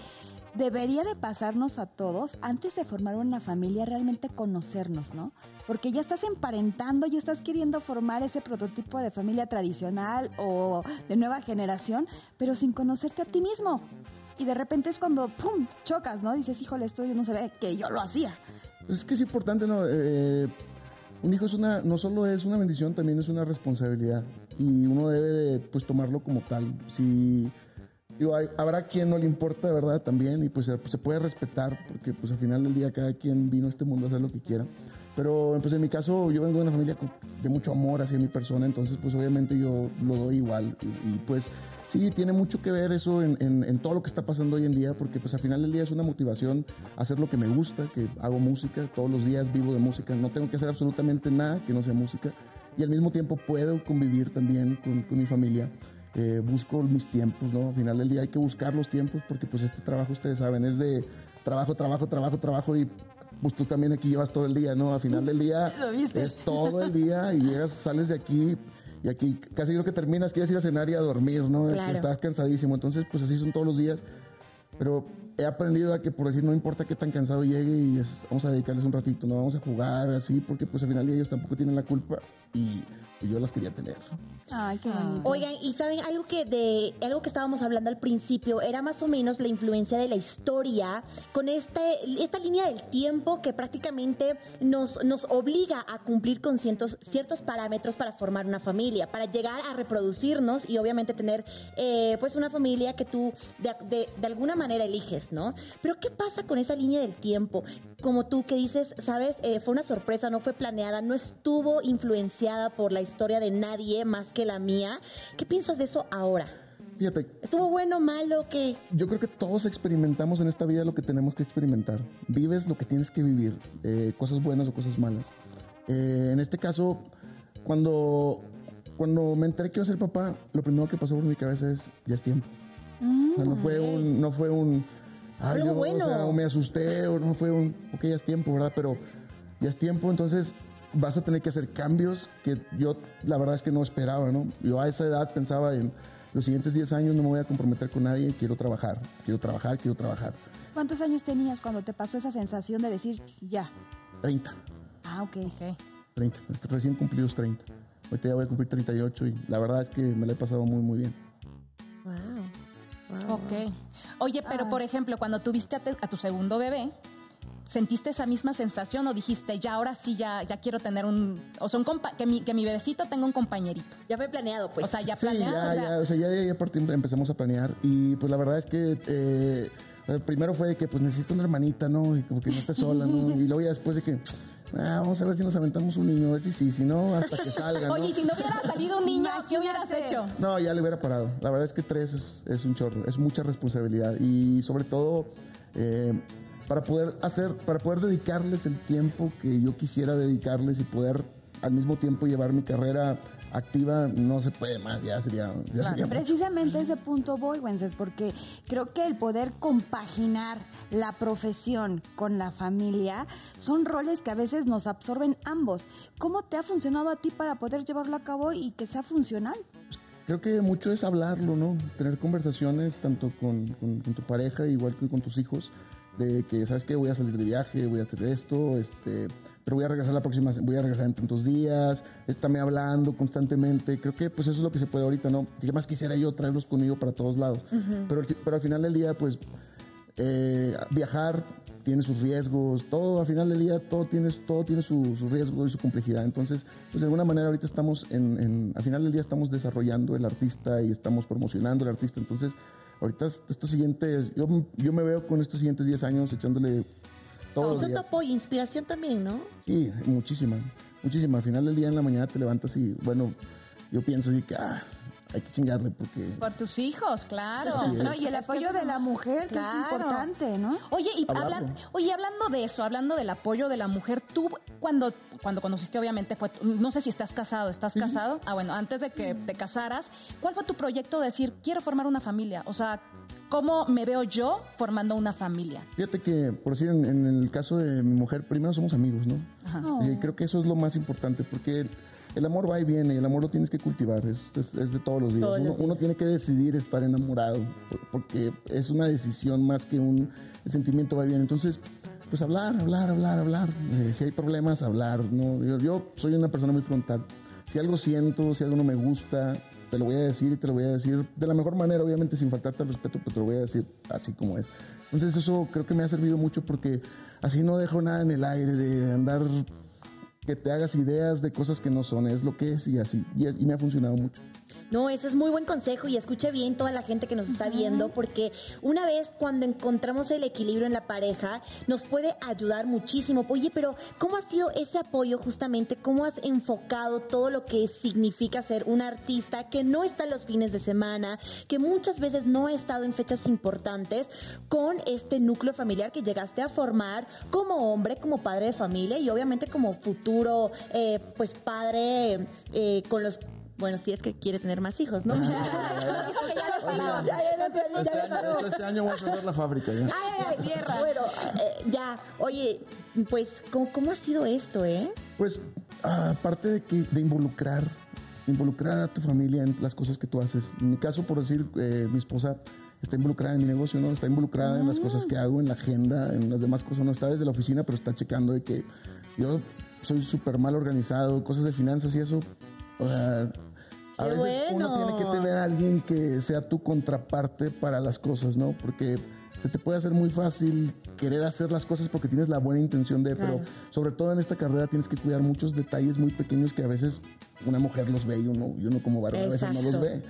debería de pasarnos a todos antes de formar una familia, realmente conocernos, ¿no? Porque ya estás emparentando, ya estás queriendo formar ese prototipo de familia tradicional o de nueva generación, pero sin conocerte a ti mismo. Y de repente es cuando, ¡pum!, chocas, ¿no? Dices, híjole, esto yo no ve que yo lo hacía. Pues es que es importante, ¿no? Eh, un hijo es una, no solo es una bendición, también es una responsabilidad y uno debe de, pues tomarlo como tal. Si habrá quien no le importa, ¿verdad? También, y pues se, se puede respetar, porque pues al final del día cada quien vino a este mundo a hacer lo que quiera. Pero pues en mi caso yo vengo de una familia de mucho amor hacia mi persona, entonces pues obviamente yo lo doy igual. Y, pues sí, tiene mucho que ver eso en, todo lo que está pasando hoy en día, porque pues al final del día es una motivación hacer lo que me gusta, que hago música, todos los días vivo de música, no tengo que hacer absolutamente nada que no sea música. Y al mismo tiempo puedo convivir también con, con mi familia. Eh, busco mis tiempos, ¿no? Al final del día hay que buscar los tiempos porque pues este trabajo, ustedes saben, es de trabajo, trabajo, trabajo, trabajo y pues tú también aquí llevas todo el día, ¿no? Al final del día ¿Lo viste? es todo el día y llegas, sales de aquí y aquí casi lo que terminas, quieres ir a cenar y a dormir, ¿no? Claro. Estás cansadísimo, entonces pues así son todos los días. Pero he aprendido a que por decir no importa qué tan cansado llegue y es- vamos a dedicarles un ratito, no vamos a jugar así porque pues al final ellos tampoco tienen la culpa y pues, yo las quería tener. Ay, qué bonito. Oigan, y saben algo que de algo que estábamos hablando al principio era más o menos la influencia de la historia con este esta línea del tiempo que prácticamente nos nos obliga a cumplir con ciertos ciertos parámetros para formar una familia, para llegar a reproducirnos y obviamente tener eh, pues una familia que tú de, de- de alguna manera eliges, ¿no? Pero qué pasa con esa línea del tiempo, como tú que dices, sabes, Eh, fue una sorpresa, no fue planeada, no estuvo influenciada por la historia de nadie más que la mía. ¿Qué piensas de eso ahora? Fíjate, ¿Estuvo bueno, malo, qué? yo creo que todos experimentamos en esta vida lo que tenemos que experimentar. Vives lo que tienes que vivir, eh, cosas buenas o cosas malas. Eh, en este caso, cuando, cuando me enteré que iba a ser papá, lo primero que pasó por mi cabeza es, ya es tiempo. O sea, no fue un, no fue un, Algo yo, bueno. o sea, o me asusté, o no fue un, ok, ya es tiempo, ¿verdad? Pero ya es tiempo, entonces vas a tener que hacer cambios que yo la verdad es que no esperaba, ¿no? Yo a esa edad pensaba en los siguientes 10 años no me voy a comprometer con nadie, quiero trabajar, quiero trabajar, quiero trabajar. ¿Cuántos años tenías cuando te pasó esa sensación de decir ya? 30, Ah, ok. Ok. 30, recién cumplidos 30. Ahorita ya voy a cumplir 38 y la verdad es que me la he pasado muy, muy bien. Ok. Oye, pero Ay. por ejemplo, cuando tuviste a, te- a tu segundo bebé, ¿sentiste esa misma sensación o dijiste, ya ahora sí, ya, ya quiero tener un... O sea, un compa- que, mi, que mi bebecito tenga un compañerito? Ya fue planeado, pues. o sea, ya Sí, planeado. ya, o sea, ya, o sea, ya, ya por empezamos a planear y pues la verdad es que eh, eh, primero fue que pues necesito una hermanita, ¿no? Y como que no esté sola, ¿no? Y luego ya después de que, ah, vamos a ver si nos aventamos un niño, a ver si sí, si no, hasta que salga, ¿no? Oye, y si no hubiera salido un niño, ¿qué hubieras hecho? No, ya le hubiera parado. La verdad es que tres es, es un chorro, es mucha responsabilidad y sobre todo eh, para poder hacer, para poder dedicarles el tiempo que yo quisiera dedicarles y poder al mismo tiempo llevar mi carrera activa, no se puede más, ya sería, ya sería mucho. Precisamente a ese punto voy, Wences, porque creo que el poder compaginar la profesión con la familia son roles que a veces nos absorben ambos. ¿Cómo te ha funcionado a ti para poder llevarlo a cabo y que sea funcional? Creo que mucho es hablarlo, ¿no? Tener conversaciones tanto con, con- con tu pareja, igual que con tus hijos, de que, ¿sabes qué? Voy a salir de viaje, voy a hacer esto, este, pero voy a regresar la próxima, voy a regresar en tantos días, estarme hablando constantemente. Creo que pues eso es lo que se puede ahorita, ¿no? ¿Qué más quisiera yo traerlos conmigo para todos lados? pero, pero al final del día, pues, eh, viajar tiene sus riesgos, todo, al final del día, todo tiene, todo tiene su, su riesgo y su complejidad. Entonces, pues de alguna manera ahorita estamos en, en- al final del día estamos desarrollando el artista y estamos promocionando el artista. Entonces, ahorita es- estos siguientes, yo, yo me veo con estos siguientes 10 años echándole todos Eso te apoyo, inspiración también, ¿no? Sí, muchísima, muchísima. Al final del día en la mañana te levantas y, bueno, yo pienso así que, ah, hay que chingarle porque... Por tus hijos, claro. No, y el Es apoyo de la mujer, que es importante, ¿no? Oye, y hablan- oye, hablando de eso, hablando del apoyo de la mujer, tú cuando, cuando conociste, obviamente, fue, no sé si estás casado, ¿estás casado? Ah, bueno, antes de que te casaras, ¿cuál fue tu proyecto de decir, quiero formar una familia? O sea, ¿cómo me veo yo formando una familia? Fíjate que, por decir, en, en el caso de mi mujer, primero somos amigos, ¿no? Ajá. Y creo que eso es lo más importante, porque el, amor va y viene, el amor lo tienes que cultivar, es, es- es de todos los días. Todos uno, los días. uno tiene que decidir estar enamorado, por- porque es una decisión más que un sentimiento va y viene. Entonces, pues hablar, hablar, hablar, hablar. Eh, si hay problemas, hablar. ¿no? Yo, yo soy una persona muy frontal. Si algo siento, si algo no me gusta, te lo voy a decir y te lo voy a decir de la mejor manera, obviamente sin faltarte al respeto, pero te lo voy a decir así como es. Entonces eso creo que me ha servido mucho porque así no dejo nada en el aire de andar que te hagas ideas de cosas que no son, es lo que es y así. Y, y me ha funcionado mucho. No, eso es muy buen consejo y escuche bien toda la gente que nos está viendo porque una vez cuando encontramos el equilibrio en la pareja nos puede ayudar muchísimo. Oye, pero ¿cómo ha sido ese apoyo justamente? ¿Cómo has enfocado todo lo que significa ser un artista que no está en los fines de semana, que muchas veces no ha estado en fechas importantes con este núcleo familiar que llegaste a formar como hombre, como padre de familia y obviamente como futuro eh, pues padre eh, con los bueno, si es que quiere tener más hijos, ¿no? Este año, este año voy a cerrar la fábrica ya. Ay, ay, cierra. Bueno, eh, ya. Oye, pues, ¿cómo, ¿cómo ha sido esto, eh? Pues, aparte de, que, de involucrar, involucrar a tu familia en las cosas que tú haces. En mi caso, por decir, eh, mi esposa está involucrada en mi negocio, ¿no? Está involucrada en las cosas que hago, en la agenda, en las demás cosas. No está desde la oficina, pero está checando de que yo soy súper mal organizado, cosas de finanzas y eso. O sea, a veces uno tiene que tener a alguien que sea tu contraparte para las cosas, ¿no? Porque se te puede hacer muy fácil querer hacer las cosas porque tienes la buena intención de, pero sobre todo en esta carrera tienes que cuidar muchos detalles muy pequeños que a veces una mujer los ve y uno, y uno como varón a veces no los ve.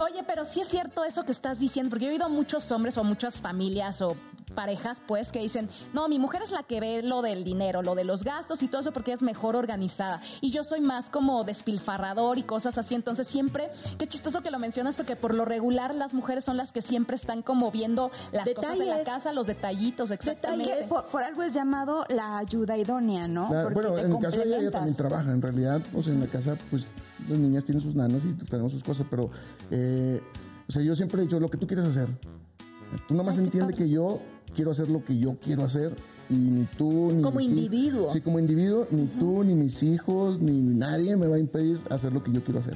Oye, pero sí es cierto eso que estás diciendo, porque yo he oído a muchos hombres o muchas familias o parejas, pues, que dicen, no, mi mujer es la que ve lo del dinero, lo de los gastos y todo eso porque es mejor organizada. Y yo soy más como despilfarrador y cosas así. Entonces siempre, qué chistoso que lo mencionas, porque por lo regular las mujeres son las que siempre están como viendo las cosas de la casa, los detallitos, exactamente. Por, por algo es llamado la ayuda idónea, ¿no? Claro, Porque bueno, te en mi caso ella, ella complementas. también trabaja. En realidad, pues en la casa, pues las niñas tienen sus nanas y tenemos sus cosas, pero, eh, o sea, yo siempre he dicho lo que tú quieres hacer. Tú nomás entiende que yo quiero hacer lo que yo quiero hacer y ni tú ni Como mis individuo. Sí, como individuo, ni tú ni mis hijos ni nadie me va a impedir hacer lo que yo quiero hacer.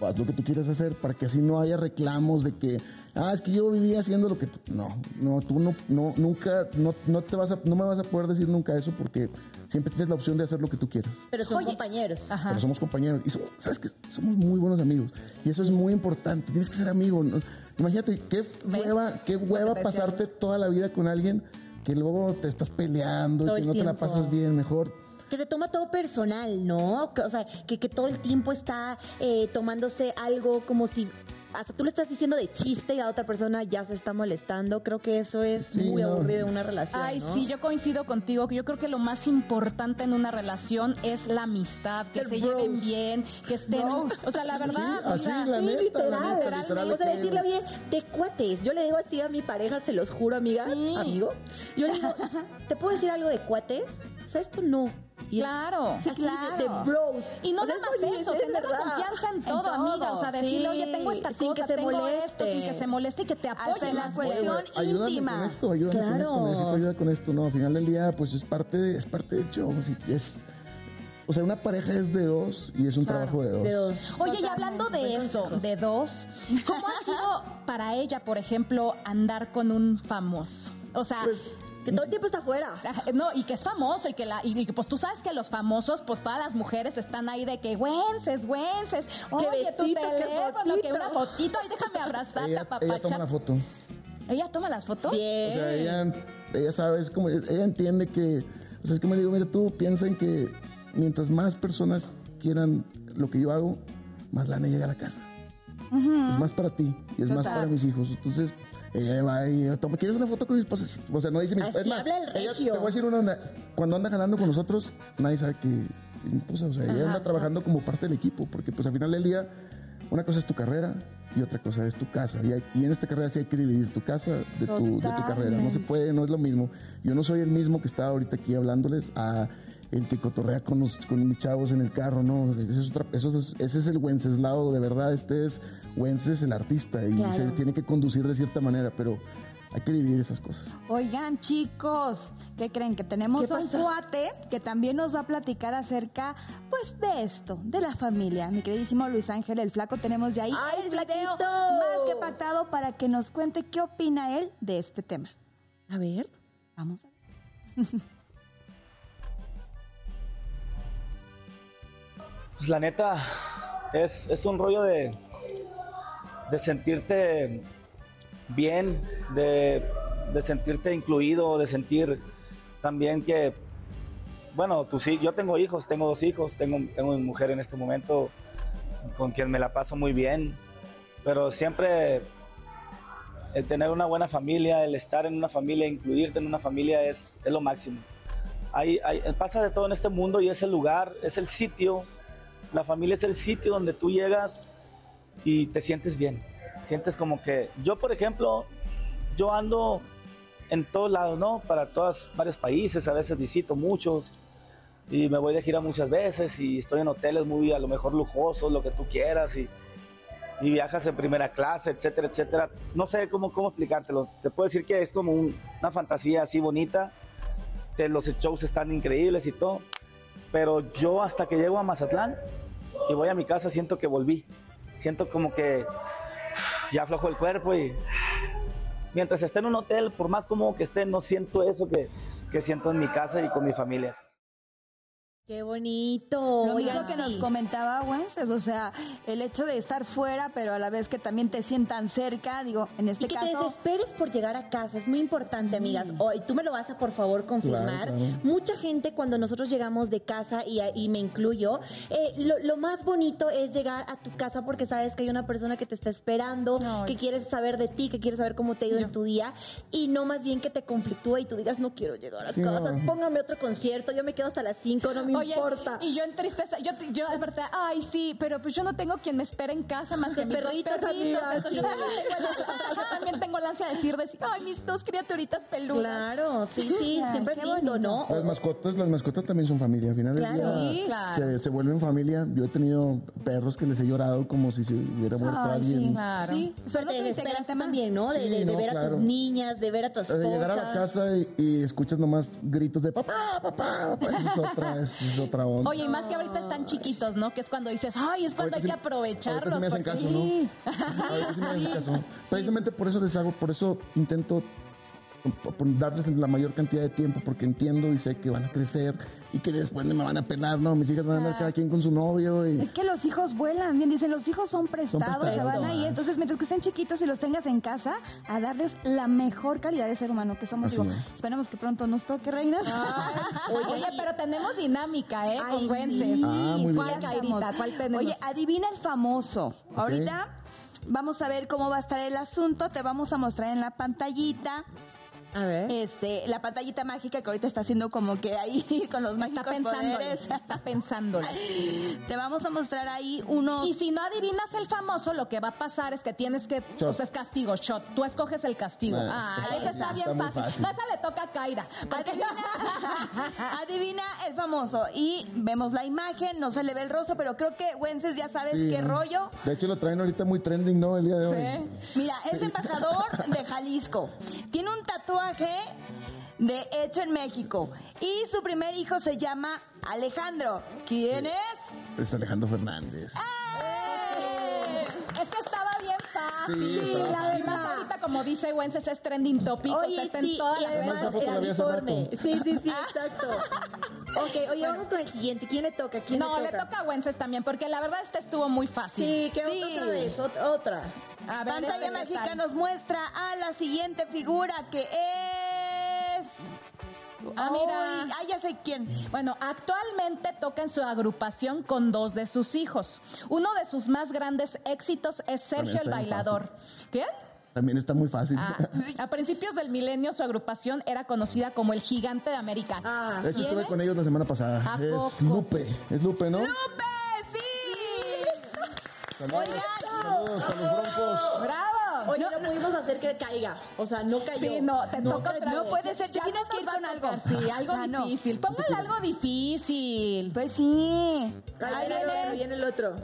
Haz lo que tú quieras hacer para que así no haya reclamos de que, ah, es que yo vivía haciendo lo que tú. No, no, tú no, no, nunca, no, no te vas a, no me vas a poder decir nunca eso porque siempre tienes la opción de hacer lo que tú quieras. Pero son Oye. compañeros. Ajá. Pero somos compañeros. Y so- sabes que somos muy buenos amigos. Y eso es muy importante. Tienes que ser amigo. ¿no? Imagínate qué hueva, qué hueva pasarte toda la vida con alguien que luego te estás peleando Todo y que no te la pasas bien. Mejor Que se toma todo personal, ¿no? Que, O sea, que, que todo el tiempo está eh, tomándose algo como si hasta tú le estás diciendo de chiste y la otra persona ya se está molestando. Creo que eso es Sí, muy no. aburrido en una relación. Ay, ¿no? sí, yo coincido contigo. que Yo creo que lo más importante en una relación es la amistad, que se bros. lleven bien, que estén. O sea, la verdad. Sí, o así, sea, la sí, neta, literal, la literal, O sea, que- decirle bien de cuates. Yo le digo así a mi pareja, se los juro, amigas, Sí. amigo. Yo le digo, ¿te puedo decir algo de cuates? O sea, esto no. Y Claro. Sí, así de- claro. De, bros. Y no nada más eso, es tener la confianza en En todo, todo, amiga. O sea, decirle, sí, oye, tengo esta sin cosa, que se tengo moleste. esto, sin que se moleste y que te apoye. Hasta en la cuestión ayúdame íntima. con esto, ayúdame con esto, necesito ayuda con esto. No, al final del día, pues es parte, de, es parte del show. si es, o sea, una pareja es de dos y es un trabajo de dos. De dos. Oye, y hablando de eso, de dos, ¿cómo ha sido para ella, por ejemplo, andar con un famoso? O sea, Pues, Que todo el tiempo está afuera. No, y que es famoso y que la y que pues tú sabes que los famosos, pues todas las mujeres están ahí de que güences, güences. Oye, tu besito, qué teléfono, que una fotito, ay, déjame abrazarte, ella, ella toma la foto. ¿Ella toma las fotos? Bien. O sea, ella, ella sabe, es como, ella entiende que, o sea, es como le digo, mira, tú piensa en que mientras más personas quieran lo que yo hago, más lana llega a la casa. Es más para ti y es más para mis hijos. Entonces, ella va y toma, ¿quieres una foto con mi esposa? O sea, no dice mi Así es más, habla el ella- regio. te voy a decir una onda, cuando anda jalando con nosotros, nadie sabe que es mi esposa. O sea, ella anda trabajando como parte del equipo, porque pues al final del día, una cosa es tu carrera y otra cosa es tu casa. Y, hay- y en esta carrera sí hay que dividir tu casa de tu, de tu carrera. No se puede, no es lo mismo. Yo no soy el mismo que está ahorita aquí hablándoles a el que cotorrea con, los, con mis chavos en el carro, ¿no? Ese es, otra- eso es- ese es el Wenceslao, de verdad. Este es, Wences el artista y Claro. se tiene que conducir de cierta manera, pero hay que dividir esas cosas. Oigan, chicos, ¿qué creen? Que tenemos ¿Qué un cuate que también nos va a platicar acerca, pues, de esto, de la familia. Mi queridísimo Luis Ángel, el flaco, tenemos ya ahí ¡Ay, el video flaquito! más que pactado para que nos cuente qué opina él de este tema. A ver. Vamos a ver. Pues la neta, es, es un rollo de, de sentirte bien, de, de sentirte incluido, de sentir también que, bueno, tú sí, yo tengo hijos, tengo dos hijos, tengo, tengo mi mujer en este momento con quien me la paso muy bien, pero siempre el tener una buena familia, el estar en una familia, incluirte en una familia es, es lo máximo. Hay, hay- pasa de todo en este mundo y es el lugar, es el sitio, la familia es el sitio donde tú llegas y te sientes bien. Sientes como que, yo por ejemplo, yo ando en todos lados, ¿no? Para todos, varios países, a veces visito muchos y me voy de gira muchas veces y estoy en hoteles muy a lo mejor lujosos, lo que tú quieras y, y viajas en primera clase, etcétera, etcétera. No sé cómo, cómo explicártelo. Te puedo decir que es como un- una fantasía así bonita. Los shows están increíbles y todo. Pero yo hasta que llego a Mazatlán y voy a mi casa siento que volví. Siento como que ya aflojo el cuerpo y mientras esté en un hotel, por más cómodo que esté, no siento eso que, que siento en mi casa y con mi familia. Qué bonito. Lo Oigan, mismo que nos comentaba Wences, o sea, el hecho de estar fuera, pero a la vez que también te sientan cerca, digo, en este y que te caso... desesperes por llegar a casa, es muy importante, amigas. O- y tú me lo vas a por favor confirmar. Claro, claro. Mucha gente cuando nosotros llegamos de casa, y, y me incluyo, eh, lo, lo más bonito es llegar a tu casa porque sabes que hay una persona que te está esperando, que quieres saber de ti, que quieres saber cómo te ha ido en tu día, y no más bien que te conflictúa y tú digas, no quiero llegar a Sí, casa, no. póngame otro concierto, yo me quedo hasta las 5, no me Oye, importa. y yo en tristeza, yo, yo de verdad, ay sí, pero pues yo no tengo quien me espere en casa más que Los mis dos perritos, perritos. amiga, Entonces yo sí. también, tengo el- o sea, yo también tengo la ansia de decir, decir, ay, mis dos criaturitas peludas. Claro, sí, sí, Ay, siempre es lindo, ¿no? Las mascotas, las mascotas también son familia. Al final del Claro. día Sí, claro. se, se vuelven familia. Yo he tenido perros que les he llorado como si se hubiera muerto Ay, alguien. sí. Claro. Sí, son te otro desesperas integrante más. también, ¿no? De, Sí, de- de no, ver a claro. tus niñas, de ver a tu esposa. sea, llegar a la casa y, y escuchas nomás gritos de papá, papá, papá. Esa es otra, esa es otra onda. Oye, y más que ahorita están chiquitos, ¿no? Que es cuando dices, ay, es cuando Ahorita hay que aprovecharlos. Ahorita sí me hacen porque- caso, ¿no? Ahorita sí me hacen caso. Precisamente por eso les hago, por eso intento darles la mayor cantidad de tiempo, porque entiendo y sé que van a crecer y que después me van a pelar, ¿no? Mis hijas van a andar cada quien con su novio y... Es que los hijos vuelan, bien dicen, los hijos son prestados, se prestados. van ahí. Entonces, mientras que estén chiquitos y los tengas en casa, a darles la mejor calidad de ser humano que somos. Así Digo, es. esperemos que pronto nos toque, reinas. Oye, pero tenemos dinámica, ¿eh? Ay, Con sí. Ah, muy ¿Cuál, bien. Kairita? ¿Cuál tenemos? Oye, adivina el famoso. Ahorita vamos a ver cómo va a estar el asunto. Te vamos a mostrar en la pantallita. A ver. Este, la pantallita mágica que ahorita está haciendo como que ahí con los está mágicos pensándole, poderes. está pensándole. Te vamos a mostrar ahí unos Y si no adivinas el famoso, lo que va a pasar es que tienes que, Shot. o sea, es castigo, shot. Tú escoges el castigo. Ah, Ah, está está bien está fácil. fácil. No, esa le toca a Kaira. Adivina, adivina el famoso. Y vemos la imagen, no se le ve el rostro, pero creo que Wences ya sabes Sí, qué ¿no? rollo. De hecho lo traen ahorita muy trending, ¿no? El día de hoy. Sí. Mira, es embajador de Jalisco. Tiene un tatuaje de hecho en México. Y su primer hijo se llama Alejandro. ¿Quién es? Es Alejandro Fernández. ¡Eh! Es que estaba bien Sí, la fácil. verdad, ahorita, como dice Wences, es trending topic. o sea, Oye, está en sí, todas y las además el informe. Sí, sí, sí, exacto. ok, oye, vamos con el siguiente. ¿Quién le toca? ¿Quién No, le le toca? toca a Wences también, porque la verdad este estuvo muy fácil. Sí, que Sí. otra vez, ot- otra. A ver, Pantalla mágica nos muestra a la siguiente figura que es. Ah, mira. Ah, ya sé quién. Bueno, actualmente toca en su agrupación con dos de sus hijos. Uno de sus más grandes éxitos es Sergio el Bailador. ¿Qué? También está muy fácil. Ah, a principios del milenio su agrupación era conocida como el Gigante de América. Ah. De hecho, ¿Quién estuve es? con ellos la semana pasada. ¿A Es poco? Lupe. Es Lupe, ¿no? ¡Lupe! ¡Sí! Saludos, saludos a los broncos. ¡Bravo! Oye, no, pudimos hacer que caiga. O sea, no cayó. Sí, no, te toca cayó. otra no puede ser, Ya tienes no que ir con algo. Sí, algo O sea, no. difícil. Póngale algo difícil. Pues sí. Ahí viene el otro, viene. el otro.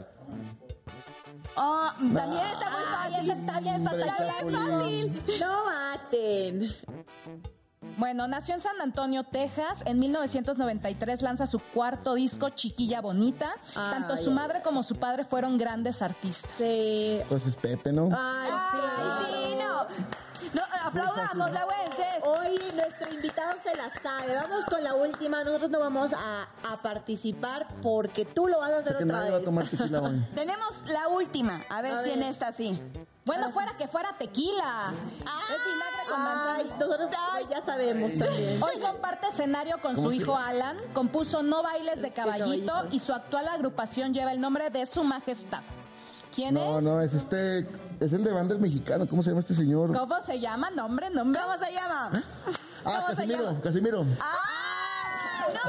Oh, también está muy Ay, fácil. está bien, está Hombre, bien Chapulín. fácil. No maten. Bueno, nació en San Antonio, Texas. En 1993 lanza su cuarto disco, Chiquilla Bonita. Ay, Tanto su ay, madre como su padre fueron grandes artistas. Sí. Pues es Pepe, ¿no? Ay, Ay, sí, no. No, aplaudamos la Wences. Hoy nuestro invitado se la sabe. Vamos con la última. Nosotros no vamos a, a participar porque tú lo vas a hacer otra nadie va a vez. tomar hoy. Tenemos la última. A ver A si en ver. esta sí. Bueno, fuera que fuera tequila. es vinagre con manzana. Ay, nosotros ay, ya sabemos también. Hoy comparte escenario con ¿Cómo su hijo llama? Alan, compuso No Bailes de Caballito Caballito. y su actual agrupación lleva el nombre de Su Majestad. ¿Quién No, es? no, es este, es el de Bander mexicano. ¿Cómo se llama este señor? ¿Cómo se llama? ¿Nombre? ¿Nombre? ¿Cómo se llama? Ah, ¿Cómo se Casimiro, llama? Casimiro. ¡Ah! No se Se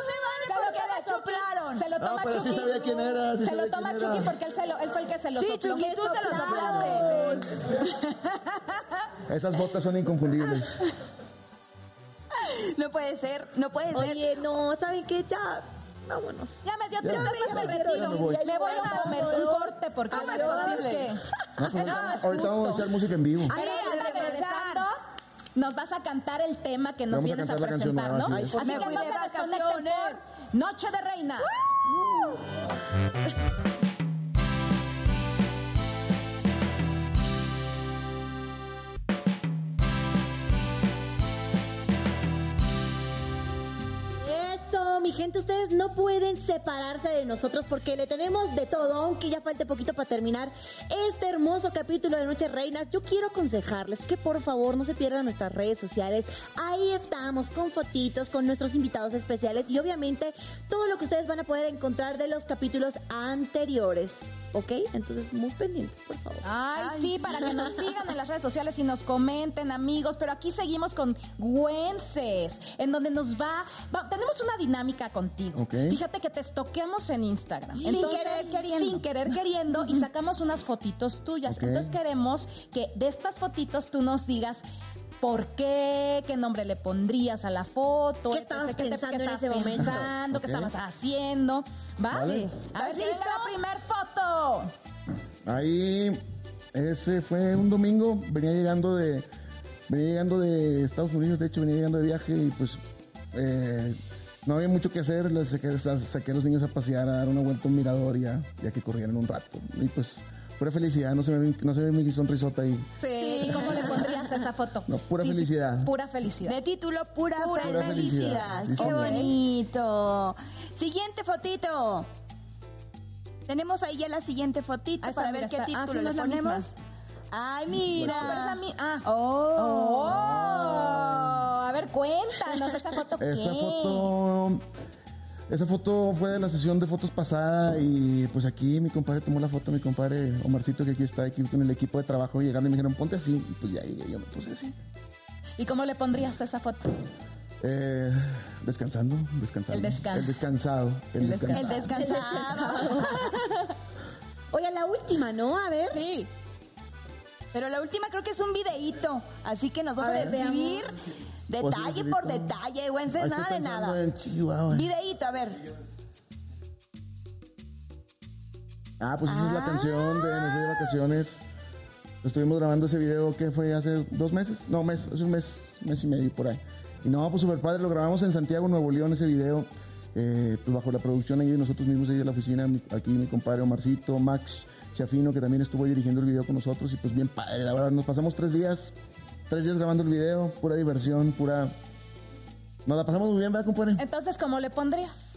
soplaron. Se lo No, toma pero sí Chucky. sabía quién era, sí se lo toma Chucky era. porque él, se lo, él fue el que se lo Sí, sopló. Chucky, tú se lo soplaste. Esas botas son inconfundibles. No puede ser, no puede ser. Oye, no, ¿saben qué? Ya, vámonos. Ya me dio Ya. tristeza, ya me Ya retiro. me voy. Me voy a comer un corte porque ¿Cómo la es posible? No, pues, no es ahorita vamos a echar música en vivo. Pero Ay, ahorita a regresar. regresando, nos vas a cantar el tema que nos Vamos a vienes a, canción presentar, nueva, ¿no? así. Así que no se desconecten por Noche de Reina. mi gente, ustedes no pueden separarse de nosotros porque le tenemos de todo, aunque ya falte poquito para terminar este hermoso capítulo de Noche Reinas. Yo quiero aconsejarles que por favor no se pierdan nuestras redes sociales. Ahí estamos con fotitos, con nuestros invitados especiales y obviamente todo lo que ustedes van a poder encontrar de los capítulos anteriores. ¿Ok? Entonces, muy pendientes, por favor. Ay, sí, para que nos sigan en las redes sociales y nos comenten, amigos. Pero aquí seguimos con Güences, en donde nos va, va- Tenemos una dinámica contigo. Ok. Fíjate que te estoqueamos en Instagram. Sin Entonces, querer queriendo. Sin querer queriendo y sacamos unas fotitos tuyas. Entonces queremos que de estas fotitos tú nos digas. ¿Por qué? ¿Qué nombre le pondrías a la foto? ¿Qué estabas te- pensando en estabas ese momento? pensando? ¿Qué estabas haciendo? ¿Va? Vale. A ver, ¿Estás ¿listo? la primer foto. Ahí, ese fue un domingo, venía llegando de, venía llegando de Estados Unidos, de hecho venía llegando de viaje y pues eh, no había mucho que hacer, les saqué, sa- saqué a los niños a pasear, a dar una vuelta a un mirador ya, ya que corrieran un rato. Y pues, pura felicidad, no se ve, no se ve mi sonrisota ahí. Sí. ¿Y cómo le pondrías a esa foto? No, pura Sí, sí, felicidad. pura felicidad. De título, pura, Pura felicidad. felicidad. Sí, Qué bonito. Siguiente fotito. Tenemos ahí ya la siguiente fotito Ah, está, para mira, ver qué está- ah, título sí, no le ponemos. Ay, No, pero mira. ah. Oh. Oh, a ver, cuéntanos esa foto. ¿qué? Esa foto, esa foto fue de la sesión de fotos pasada y pues aquí mi compadre tomó la foto, mi compadre Omarcito que aquí está aquí con el equipo de trabajo llegando y me dijeron ponte así y pues ya llegué, yo me puse así. ¿Y cómo le pondrías a esa foto? Eh, descansando, descansando. El descanso. El descansado. El, El descansado. Descansado. Oye, la última, ¿no? A ver. Sí. Pero la última creo que es un videíto. Así que nos vas A a, ver, describir Pues, detalle por detalle, Ahí nada de nada. en Chihuahua. Videíto, a ver. Ah, pues esa es la canción de fui de vacaciones. Estuvimos grabando ese video que fue hace dos meses. No, mes, hace un mes, mes y medio por ahí. Y no, pues super padre. Lo grabamos en Santiago, Nuevo León, ese video. eh, pues bajo la producción ahí de nosotros mismos ahí de la oficina. aquí mi compadre Omarcito, Max Chafino, que también estuvo dirigiendo el video con nosotros. Y pues bien padre, la verdad. Nos pasamos tres días, tres días grabando el video. Pura diversión, pura... Nos la pasamos muy bien, ¿verdad, compadre? Entonces, ¿cómo le pondrías?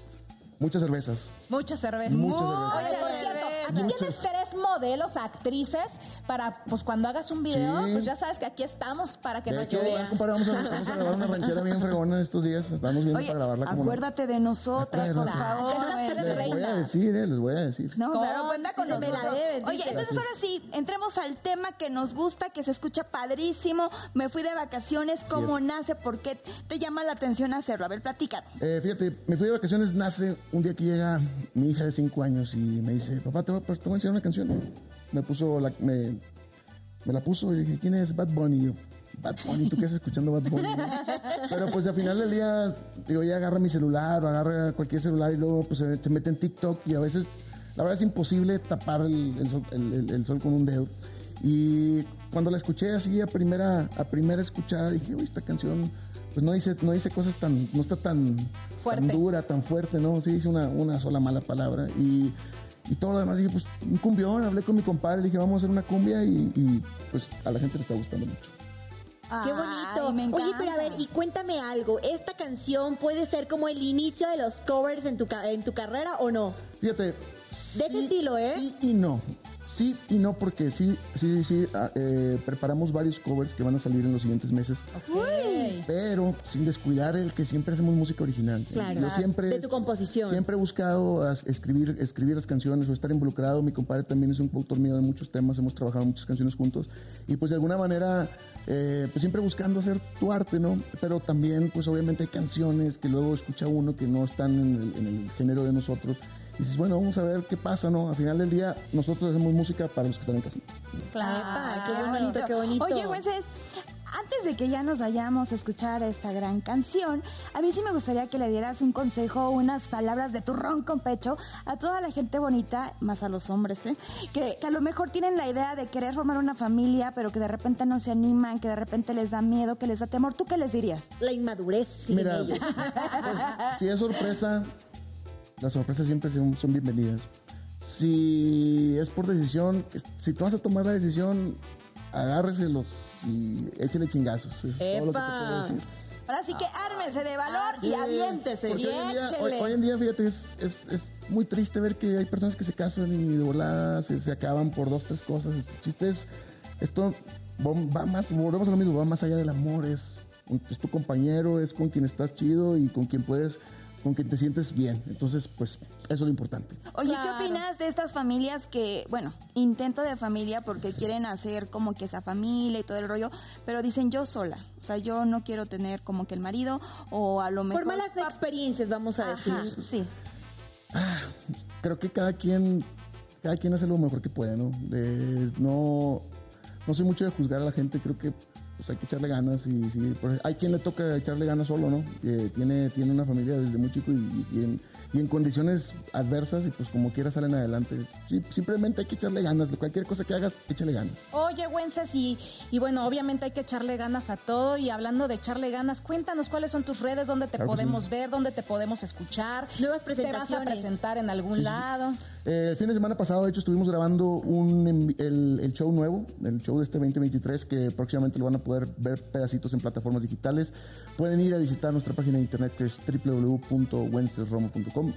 Muchas cervezas. Mucha cerveza. Muchas Oye, cervezas. por cierto, aquí Muchas. tienes tres modelos, actrices, para, pues cuando hagas un video, Sí. pues ya sabes que aquí estamos para que De nos compadre, vamos a, vamos a grabar una ranchera bien fregona estos días. Estamos viendo Oye, para grabarla como... acuérdate de nosotras, por favor. Estas tres Wences. Les voy a decir, eh, les voy a decir. No, ¿Cómo? claro, cuenta con deben, Oye, entonces ahora sí, entremos al tema que nos gusta, que se escucha padrísimo. Me fui de vacaciones, ¿cómo nace? ¿Por qué te llama la atención hacerlo? A ver, platícanos. Eh, fíjate, me fui de vacaciones, nace un día que llega mi hija de 5 años y me dice, papá, te voy, a- te voy a enseñar una canción. Me puso, la, me, me la puso y dije, ¿quién es Bad Bunny? Y yo, Bad Bunny, ¿tú qué haces escuchando Bad Bunny? Pero pues al final del día, digo, ella agarra mi celular o agarra cualquier celular y luego pues se, mete en TikTok y a veces, la verdad es imposible tapar el, el sol, el- el- el sol con un dedo. Y cuando la escuché así a primera, a primera escuchada, dije, uy, esta canción pues no dice, no dice cosas tan, no está tan, tan dura, tan fuerte, ¿no? Sí dice una, una sola mala palabra. Y, y todo lo demás dije, pues un cumbión, hablé con mi compadre, le dije, vamos a hacer una cumbia y, y, pues a la gente le está gustando mucho. Qué bonito. Ay, me Oye, pero a encanta. ver, y cuéntame algo. ¿Esta canción puede ser como el inicio de los covers en tu, ca- en tu carrera o no? Fíjate. De ese estilo, ¿eh? Sí y no. Sí y no, porque sí, sí, sí, ah, eh, preparamos varios covers que van a salir en los siguientes meses, pero sin descuidar el que siempre hacemos música original. Claro. Yo siempre, De tu composición. Siempre he buscado escribir, escribir las canciones o estar involucrado. Mi compadre también es un productor mío de muchos temas, hemos trabajado muchas canciones juntos y pues de alguna manera, eh, pues siempre buscando hacer tu arte, ¿no? Pero también, pues obviamente hay canciones que luego escucha uno que no están en el, en el género de nosotros. Y dices, bueno, vamos a ver qué pasa, ¿no? Al final del día, nosotros hacemos música para los que están en casa. Epa, qué bonito, qué bonito. Oye, Wences, antes de que ya nos vayamos a escuchar esta gran canción, a mí sí me gustaría que le dieras un consejo, unas palabras de turrón con pecho a toda la gente bonita, más a los hombres, ¿eh? que, que a lo mejor tienen la idea de querer formar una familia, pero que de repente no se animan, que de repente les da miedo, que les da temor. ¿Tú qué les dirías? La inmadurez, sí, Mira, pues, si es sorpresa, las sorpresas siempre son, son bienvenidas. Si es por decisión, si tú vas a tomar la decisión, agárreselos y échele chingazos. Es todo lo que te ¡Epa! puedo decir. Ahora sí que ármense de valor y Sí, aviéntese. porque hoy en, día, hoy, hoy en día, fíjate, es, es, es muy triste ver que hay personas que se casan y de volada se, se acaban por dos, tres cosas. El chiste es, esto va va más, volvemos a lo mismo, va más allá del amor, es, es tu compañero, es con quien estás chido y con quien puedes, con quien te sientes bien. Entonces, pues, eso es lo importante. Oye, Claro. ¿qué opinas de estas familias que, bueno, intento de familia porque quieren hacer como que esa familia y todo el rollo, pero dicen yo sola? O sea, yo no quiero tener como que el marido o a lo mejor... Por malas experiencias, vamos a decir. Sí. creo que cada quien cada quien hace lo mejor que puede, ¿no? De- no no soy mucho de juzgar a la gente, creo que pues hay que echarle ganas y sí, por- hay quien le toca echarle ganas solo, ¿no? Tiene tiene una familia desde muy chico y, y en, y en condiciones adversas y pues como quiera salen adelante. Sí, simplemente hay que echarle ganas, cualquier cosa que hagas, échale ganas. Oye, Wences, y, y bueno, obviamente hay que echarle ganas a todo. Y hablando de echarle ganas, cuéntanos cuáles son tus redes, dónde te Claro podemos sí. ver, dónde te podemos escuchar. Nuevas ¿Te vas a presentaciones. presentar en algún lado? Eh, el fin de semana pasado, de hecho, estuvimos grabando un, el, el show nuevo, el show de este 2023, que próximamente lo van a poder ver pedacitos en plataformas digitales. Pueden ir a visitar nuestra página de internet que es www.wencesromo.com.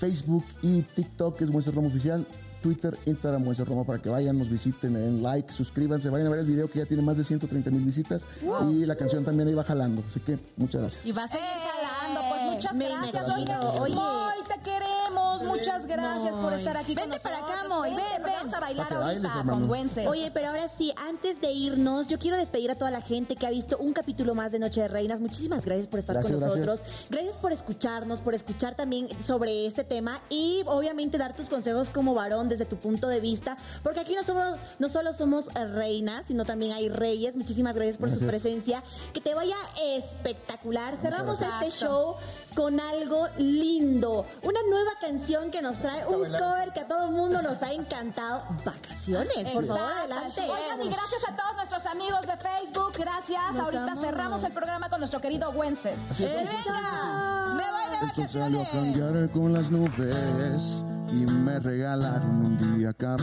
Facebook y TikTok es Wences Romo Oficial. Twitter, Instagram, Wences Romo para que vayan, nos visiten, den like, suscríbanse, vayan a ver el video que ya tiene más de 130 mil visitas y la canción también ahí va jalando. Así que muchas gracias. Y va a seguir jalando. Pues muchas Me gracias. Oye, Oye. Moy, te queremos. Muchas gracias por estar aquí Vente con para acá, Moy, ven, ven. Vamos a bailar bailes, ahorita hermano. con Wences. Oye, pero ahora sí, antes de irnos, yo quiero despedir a toda la gente que ha visto un capítulo más de Noche de Reinas. Muchísimas gracias por estar Gracias, con nosotros. Gracias por escucharnos, por escuchar también sobre este tema y obviamente dar tus consejos como varón desde tu punto de vista, porque aquí no somos no solo somos reinas, sino también hay reyes. Muchísimas gracias por su presencia. Que te vaya espectacular. Cerramos este show con algo lindo, una nueva canción que nos trae un cover que a todo el mundo nos ha encantado. Vacaciones, por favor, adelante. Oigan, y gracias a todos nuestros amigos de Facebook. Gracias. Ahorita amo. cerramos el programa con nuestro querido Wences. ¡Venga! ¡Me voy de vacaciones! cambiar con las nubes y me regalaron un día acá,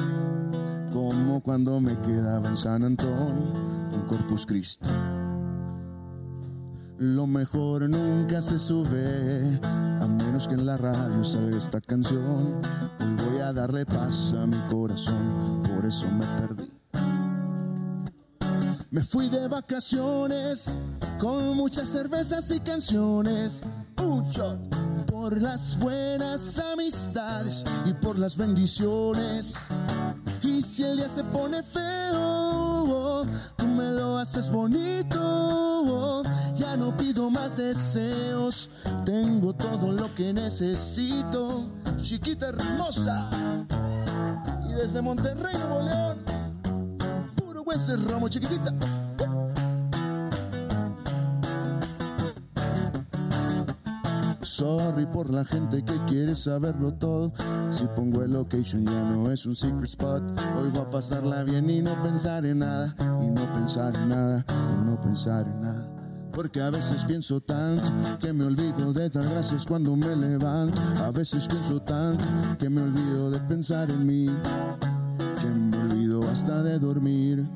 como cuando me quedaba en San Antón, un Corpus Christi. Lo mejor nunca se sube, a menos que en la radio salga esta canción. Hoy voy a darle paz a mi corazón, por eso me perdí. Me fui de vacaciones con muchas cervezas y canciones. Un por las buenas amistades y por las bendiciones. Y si el día se pone feo, tú me lo haces bonito. Ya no pido más deseos, tengo todo lo que necesito. Chiquita hermosa. Y desde Monterrey, Nuevo León, puro buen romo, chiquitita. Sorry por la gente que quiere saberlo todo. Si pongo el location ya no es un secret spot. Hoy voy a pasarla bien y no pensar en nada. Y no pensar en nada. Y no pensar en nada. Porque a veces pienso tanto que me olvido de dar gracias cuando me levanto. A veces pienso tanto que me olvido de pensar en mí. Que me olvido hasta de dormir.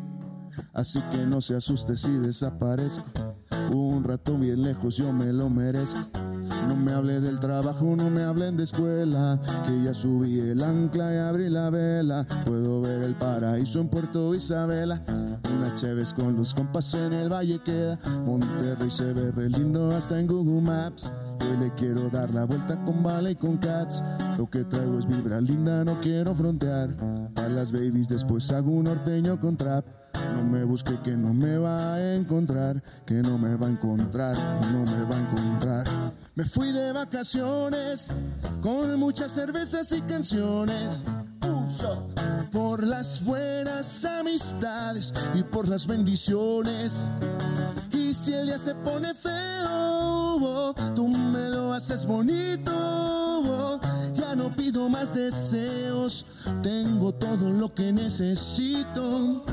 Así que no se asuste si desaparezco. Un rato bien lejos yo me lo merezco. No me hable del trabajo, no me hablen de escuela. Que ya subí el ancla y abrí la vela. Puedo ver el paraíso en Puerto Isabela. Unas cheves con los compas en el valle queda. Monterrey se ve re lindo hasta en Google Maps. Yo le quiero dar la vuelta con bala y con cats. Lo que traigo es vibra linda, no quiero frontear. A las babies después hago un norteño con trap. No me busque que no me va a encontrar, que no me va a encontrar, no me va a encontrar. Me fui de vacaciones con muchas cervezas y canciones. Por las buenas amistades y por las bendiciones. Y si el día se pone feo, tú me lo haces bonito. Ya no pido más deseos, tengo todo lo que necesito.